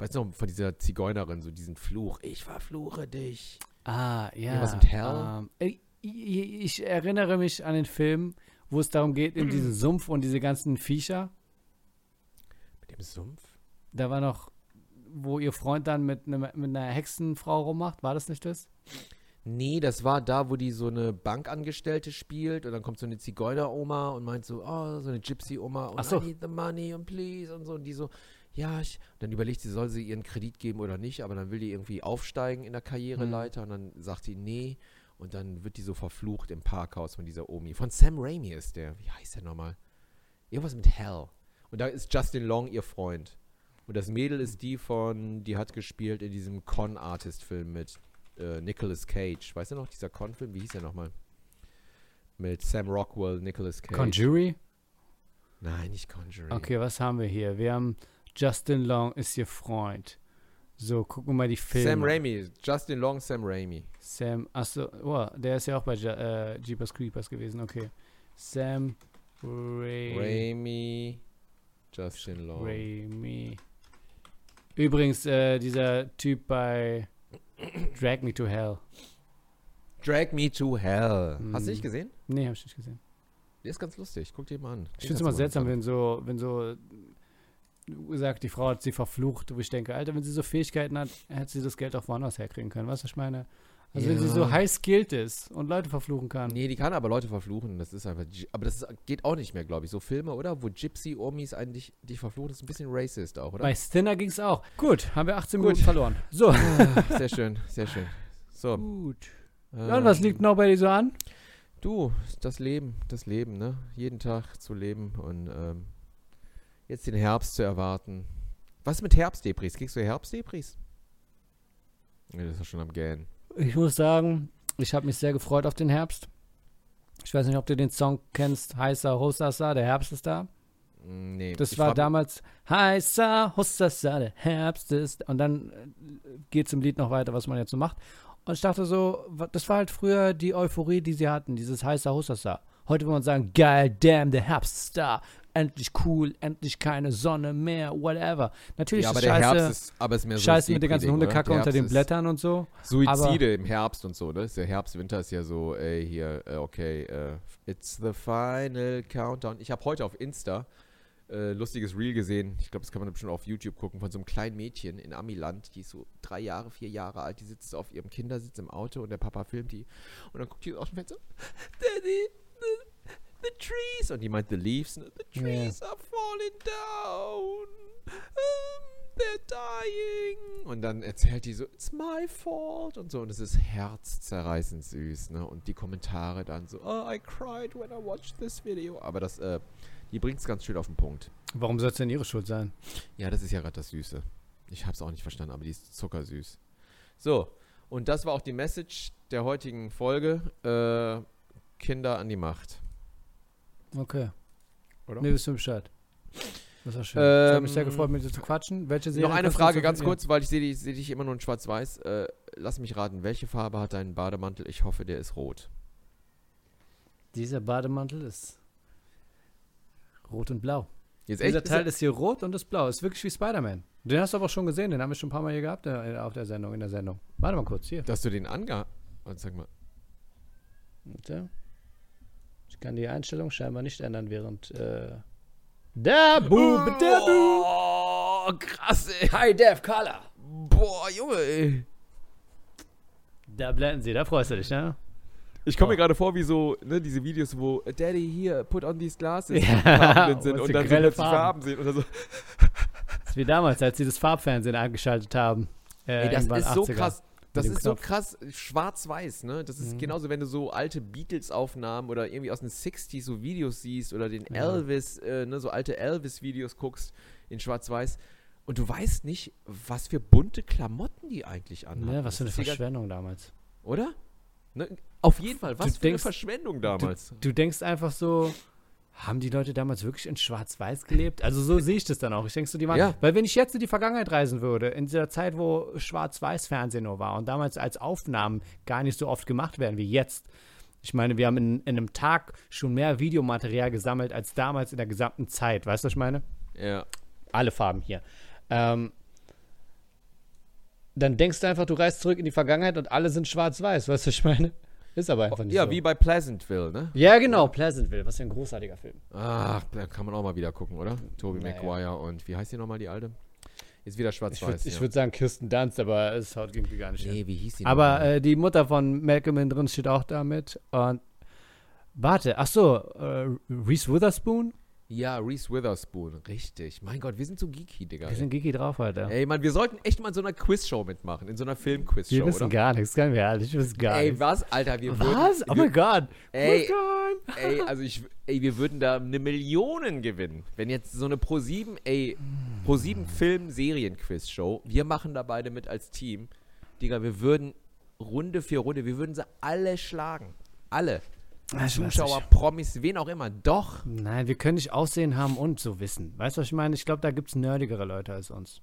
weißt du noch, von dieser Zigeunerin, so diesen Fluch. Ich verfluche dich. Ah, ja. Irgendwas mit Hell? Ähm, ich, erinnere mich an den Film, wo es darum geht, in diesen Sumpf und diese ganzen Viecher. Mit dem Sumpf? Da war noch, wo ihr Freund dann mit, ne, mit einer Hexenfrau rummacht. War das nicht das? Nee, das war da, wo die so eine Bankangestellte spielt und dann kommt so eine Zigeuneroma und meint so, oh, so eine Gypsy-Oma und Ach so. I need the money und please und so und die so, ja, ich, dann überlegt sie, soll sie ihren Kredit geben oder nicht, aber dann will die irgendwie aufsteigen in der Karriereleiter und dann sagt sie nee und dann wird die so verflucht im Parkhaus von dieser Omi. Von Sam Raimi ist der, wie heißt der nochmal? Irgendwas mit Hell. Und da ist Justin Long ihr Freund. Und das Mädel ist die von, die hat gespielt in diesem Con-Artist-Film mit äh, Nicolas Cage. Weißt du noch, dieser Con-Film? Wie hieß der nochmal? Mit Sam Rockwell, Nicolas Cage. Conjury? Nein, nicht Conjuring. Okay, was haben wir hier? Wir haben Justin Long ist ihr Freund. So, gucken wir mal die Filme. Sam Raimi. Justin Long, Sam Raimi. Sam, achso, oh, der ist ja auch bei äh, Jeepers Creepers gewesen, okay. Sam Ray, Raimi, Justin Long. Raimi. Übrigens, äh, dieser Typ bei Drag Me to Hell. Drag Me to Hell. Hast du Mhm. nicht gesehen? Nee, hab ich nicht gesehen. Der ist ganz lustig. Guck dir mal an. Ich finde es immer seltsam, wenn so, wenn so sagt, die Frau hat sie verflucht, wo ich denke, Alter, wenn sie so Fähigkeiten hat, hätte sie das Geld auch woanders herkriegen können. Weißt du, was ich meine? Also wenn sie Ja. so high skilled ist und Leute verfluchen kann. Nee, die kann aber Leute verfluchen. Das ist einfach. Aber das ist, geht auch nicht mehr, glaube ich. So Filme, oder? Wo Gypsy-Omis eigentlich dich verfluchen, das ist ein bisschen racist auch, oder? Bei Stinner ging es auch. Gut, haben wir 18 Gut. Minuten verloren. So. Ah, sehr schön, sehr schön. So. Gut. Ja, und was ähm, liegt noch bei dir so an? Du, das Leben, das Leben, ne? Jeden Tag zu leben und ähm, jetzt den Herbst zu erwarten. Was ist mit Herbstdepris? Kriegst du Herbstdepris? Nee, das ist schon am Gähnen. Ich muss sagen, ich habe mich sehr gefreut auf den Herbst. Ich weiß nicht, ob du den Song kennst, Heißer Hossassa, der Herbst ist da. Mm, Nee. Das war damals Heißer Hossassa, der Herbst ist. Und dann geht es im Lied noch weiter, was man jetzt so macht. Und ich dachte so, das war halt früher die Euphorie, die sie hatten, dieses Heißer Hossassa. Heute würde man sagen, geil, damn, der Herbst ist da. Endlich cool, endlich keine Sonne mehr, whatever. Natürlich Ja, aber ist der scheiße, Herbst ist, aber ist mehr so scheiße mit der ganzen oder? Hundekacke unter den Blättern und so. Suizide im Herbst und so, ne? Ist Der Herbst, Winter ist ja so, ey, hier, äh, okay, äh, it's the final countdown. Ich habe heute auf Insta äh, lustiges Reel gesehen. Ich glaube, das kann man bestimmt auf YouTube gucken, von so einem kleinen Mädchen in Amiland, die ist so drei Jahre, vier Jahre alt, die sitzt auf ihrem Kindersitz im Auto und der Papa filmt die. Und dann guckt die aus dem Fenster, Daddy, the, trees. Und die meint, the leaves, the trees are falling down. Um, they're dying. Und dann erzählt die so, it's my fault und so. Und es ist herzzerreißend süß, ne? Und die Kommentare dann so, oh, I cried when I watched this video. Aber das, äh, die bringt es ganz schön auf den Punkt. Warum soll es denn ihre Schuld sein? Ja, das ist ja gerade das Süße. Ich habe es auch nicht verstanden, aber die ist zuckersüß. So, und das war auch die Message der heutigen Folge. Äh, Kinder an die Macht. Okay. Oder? Nee, wisst ihr Bescheid. Das war schön. ich habe mich sehr Ähm, gefreut, mit dir zu quatschen. Welche Serie Noch eine du Frage ganz kurz, weil ich sehe dich, seh dich immer nur in schwarz-weiß. Äh, lass mich raten, welche Farbe hat dein Bademantel? Ich hoffe, der ist rot. Dieser Bademantel ist rot und blau. Jetzt Dieser Ist Teil ist hier rot und ist blau. Ist wirklich wie Spider-Man. Den hast du aber auch schon gesehen. Den haben wir schon ein paar Mal hier gehabt äh, auf der Sendung, in der Sendung. Warte mal kurz, hier. dass du den ange... Und sag mal. Warte. Ich kann die Einstellung scheinbar nicht ändern, während äh, der Bube, der Bube. Oh, krass, ey. High Def Color. Boah, Junge, ey. Da blenden sie, da freust du dich, ne? Ich komme Oh. mir gerade vor, wie so, ne, diese Videos, wo äh, Daddy hier, put on these glasses, Ja, die sind und und so dann so plötzlich Farben. Farben sehen dann so. Das ist wie damals, als sie das Farbfernsehen eingeschaltet haben. Äh, Ey, das ist so 80er. krass. Das ist so Knopf. krass schwarz-weiß, ne? Das ist Mhm. genauso, wenn du so alte Beatles-Aufnahmen oder irgendwie aus den 60s so Videos siehst oder den Ja. Elvis, äh, ne, so alte Elvis-Videos guckst in schwarz-weiß und du weißt nicht, was für bunte Klamotten die eigentlich anhaben. Ne, was für eine Verschwendung damals. Oder? Ne? Auf jeden Fall, was Du für denkst- eine Verschwendung damals. Du denkst einfach so, haben die Leute damals wirklich in Schwarz-Weiß gelebt? Also so sehe ich das dann auch. Ich denke so, die waren, Ja. weil wenn ich jetzt in die Vergangenheit reisen würde, in dieser Zeit, wo Schwarz-Weiß-Fernsehen nur war und damals als Aufnahmen gar nicht so oft gemacht werden wie jetzt. Ich meine, wir haben in, in einem Tag schon mehr Videomaterial gesammelt als damals in der gesamten Zeit. Weißt du, was ich meine? ja. alle Farben hier. Ähm, dann denkst du einfach, du reist zurück in die Vergangenheit und alle sind schwarz-weiß, weißt du, was ich meine? Ist aber einfach nicht ja, so. wie bei Pleasantville, ne? ja, genau, Pleasantville, was für ein großartiger Film. Ach, da kann man auch mal wieder gucken, oder? Tobey Naja. Maguire und wie heißt die nochmal, die alte? Ist wieder Ich schwarz-weiß. würde ja. würd sagen Kirsten Dunst, aber es haut irgendwie gar nicht hin. Nee, wie hieß die Aber äh, die Mutter von Malcolm in drin steht auch da mit. Und warte, ach so, äh, Reese Witherspoon? Ja, Reese Witherspoon, richtig. Mein Gott, wir sind so geeky, Digga. Wir sind geeky drauf heute. Ey, Mann, wir sollten echt mal in so einer Quizshow mitmachen, in so einer Film-Quizshow, wir wissen oder? gar nichts, ganz ehrlich, wir wissen gar Ey, nichts. was, Alter, wir Was? würden... Oh wir, mein Gott. Ey, ey, also ich, ey, wir würden da eine Millionen gewinnen. Wenn jetzt so eine Pro7, ey, Pro7 Film-Serien-Quiz-Show, wir machen da beide mit als Team. Digga, wir würden Runde für Runde, wir würden sie alle schlagen. Alle. Ich Zuschauer. Promis, wen auch immer. Doch. Nein, wir können nicht Aussehen haben und so wissen. Weißt du, was ich meine? Ich glaube, da gibt es nerdigere Leute als uns.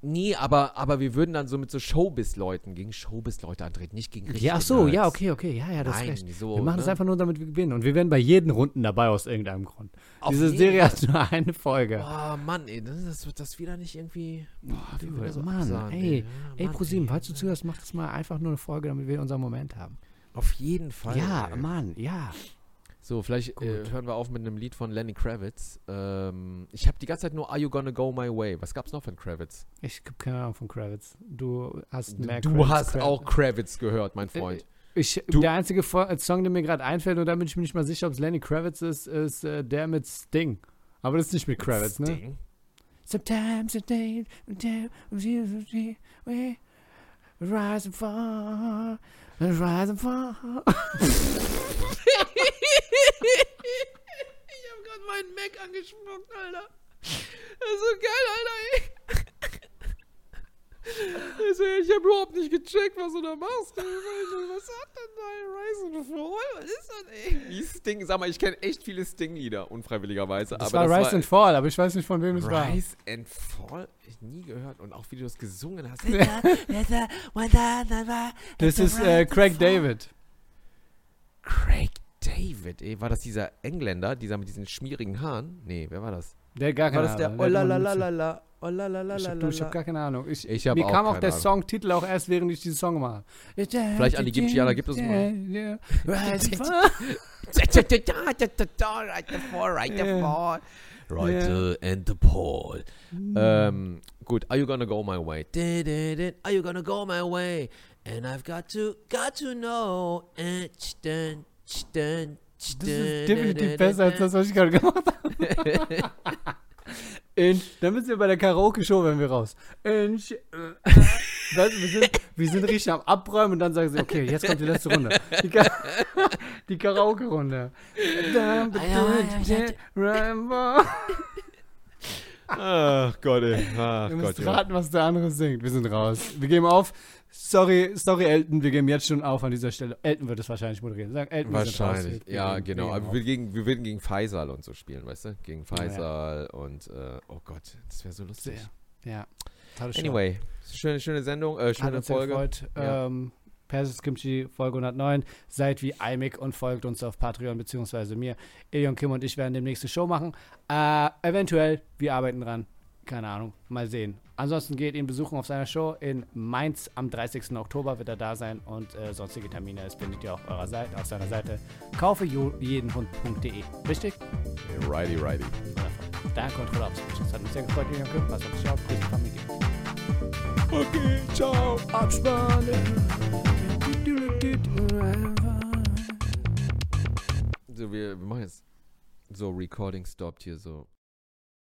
Nee, aber, aber wir würden dann so mit so Showbiz-Leuten gegen Showbiz-Leute antreten, nicht gegen richtige Ja, ach so, ja, Nerds. okay, okay, ja, ja, das ist Nein, recht. so, wir machen das ne? einfach nur, damit wir gewinnen. Und wir werden bei jeden Runden dabei aus irgendeinem Grund. Auf Diese jeden Serie hat nur eine Folge. Oh Mann, ey, das, das wird das wieder nicht irgendwie. Boah, wie so Mann, absahen, ey, Ja, ey, Mann, ProSieben, falls du zuhörst, mach das mal einfach nur eine Folge, damit wir unseren Moment haben. Auf jeden Fall. ja, ey. Mann, ja. So, vielleicht äh, hören wir auf mit einem Lied von Lenny Kravitz. Ähm, ich habe die ganze Zeit nur Are You Gonna Go My Way? Was gab's noch von Kravitz? Ich habe keine Ahnung von Kravitz. Du hast mehr du Kravitz- hast Kravitz. auch Kravitz gehört, mein Freund. Ich, Du- der einzige äh, Song, der mir gerade einfällt, und da bin ich mir nicht mal sicher, ob es Lenny Kravitz ist, ist äh, der mit Sting. Aber das ist nicht mit Kravitz, ne? Sting. Sometimes a day, a day, we rise and fall, rise and fall. Ich hab grad meinen Mac angespuckt, Alter. Das ist so geil, Alter, ey. Also, ich hab überhaupt nicht gecheckt, was du da machst. Was hat denn da Rise and Fall? Was ist das, ey? Wie Sting, sag mal, ich kenne echt viele Sting-Lieder, unfreiwilligerweise. Das aber war das Rise and Fall, aber ich weiß nicht, von wem es war. Rise and Fall? Ich nie gehört. Und auch wie du das gesungen hast. Das ist äh, Craig David. Craig David, ey. War das dieser Engländer, dieser mit diesen schmierigen Haaren? Nee, wer war das? Der hat gar War keine das der Ahnung. Oh la la la Ich la hab, keine Ahnung. Ich, Ich mir auch kam auch der Ahnung. Songtitel auch erst, während ich diesen Song habe. Vielleicht an die gibt es mal. Rise and Fall. Right the fall, right the Ja. fall. Right Ja. the and the pole. Ähm, gut, are you gonna go my way? Are you gonna go my way? And I've got to, got to know. Das ist definitiv besser als das, was ich gerade gemacht habe. In, dann sind wir bei der Karaoke-Show, wenn wir raus. In, Sch- äh, weißt du, wir, sind, wir sind richtig am Abräumen und dann sagen sie, okay, jetzt kommt die letzte Runde. Die, Ka die Karaoke-Runde. Ach Gott, ey. Ach Gott, müsst Junge. raten, was der andere singt. Wir sind raus. Wir geben auf. Sorry, sorry, Elton, wir geben jetzt schon auf an dieser Stelle. Elton wird es wahrscheinlich moderieren. Sagen, Elton. Wahrscheinlich, Wir ja, geben- genau. wir Aber wir, gegen, wir würden gegen Faisal und so spielen, weißt du? Gegen Ja. Faisal und, äh, oh Gott, das wäre so lustig. Sehr. Ja. Anyway, schöne, schöne Sendung, äh, schöne Folge. gefreut. Ja. Ähm, Persis Kimchi, Folge 109. Seid wie Imig und folgt uns auf Patreon, beziehungsweise mir. Elion Kim und ich werden demnächst eine Show machen. Äh, eventuell, wir arbeiten dran. Keine Ahnung, mal sehen. Ansonsten geht ihn besuchen auf seiner Show in Mainz am 30. Oktober wird er da sein und äh, sonstige Termine das findet ihr auf eurer Seite, auf seiner Seite kaufejedenhund.de. Richtig? Righty, righty. Danke und Urlaubs. Das hat mich sehr gefreut, Küpp. Was auf dich auf. Grüße Familie. Okay, ciao. Abspann. So, wir, wir machen jetzt so Recording stopped hier so.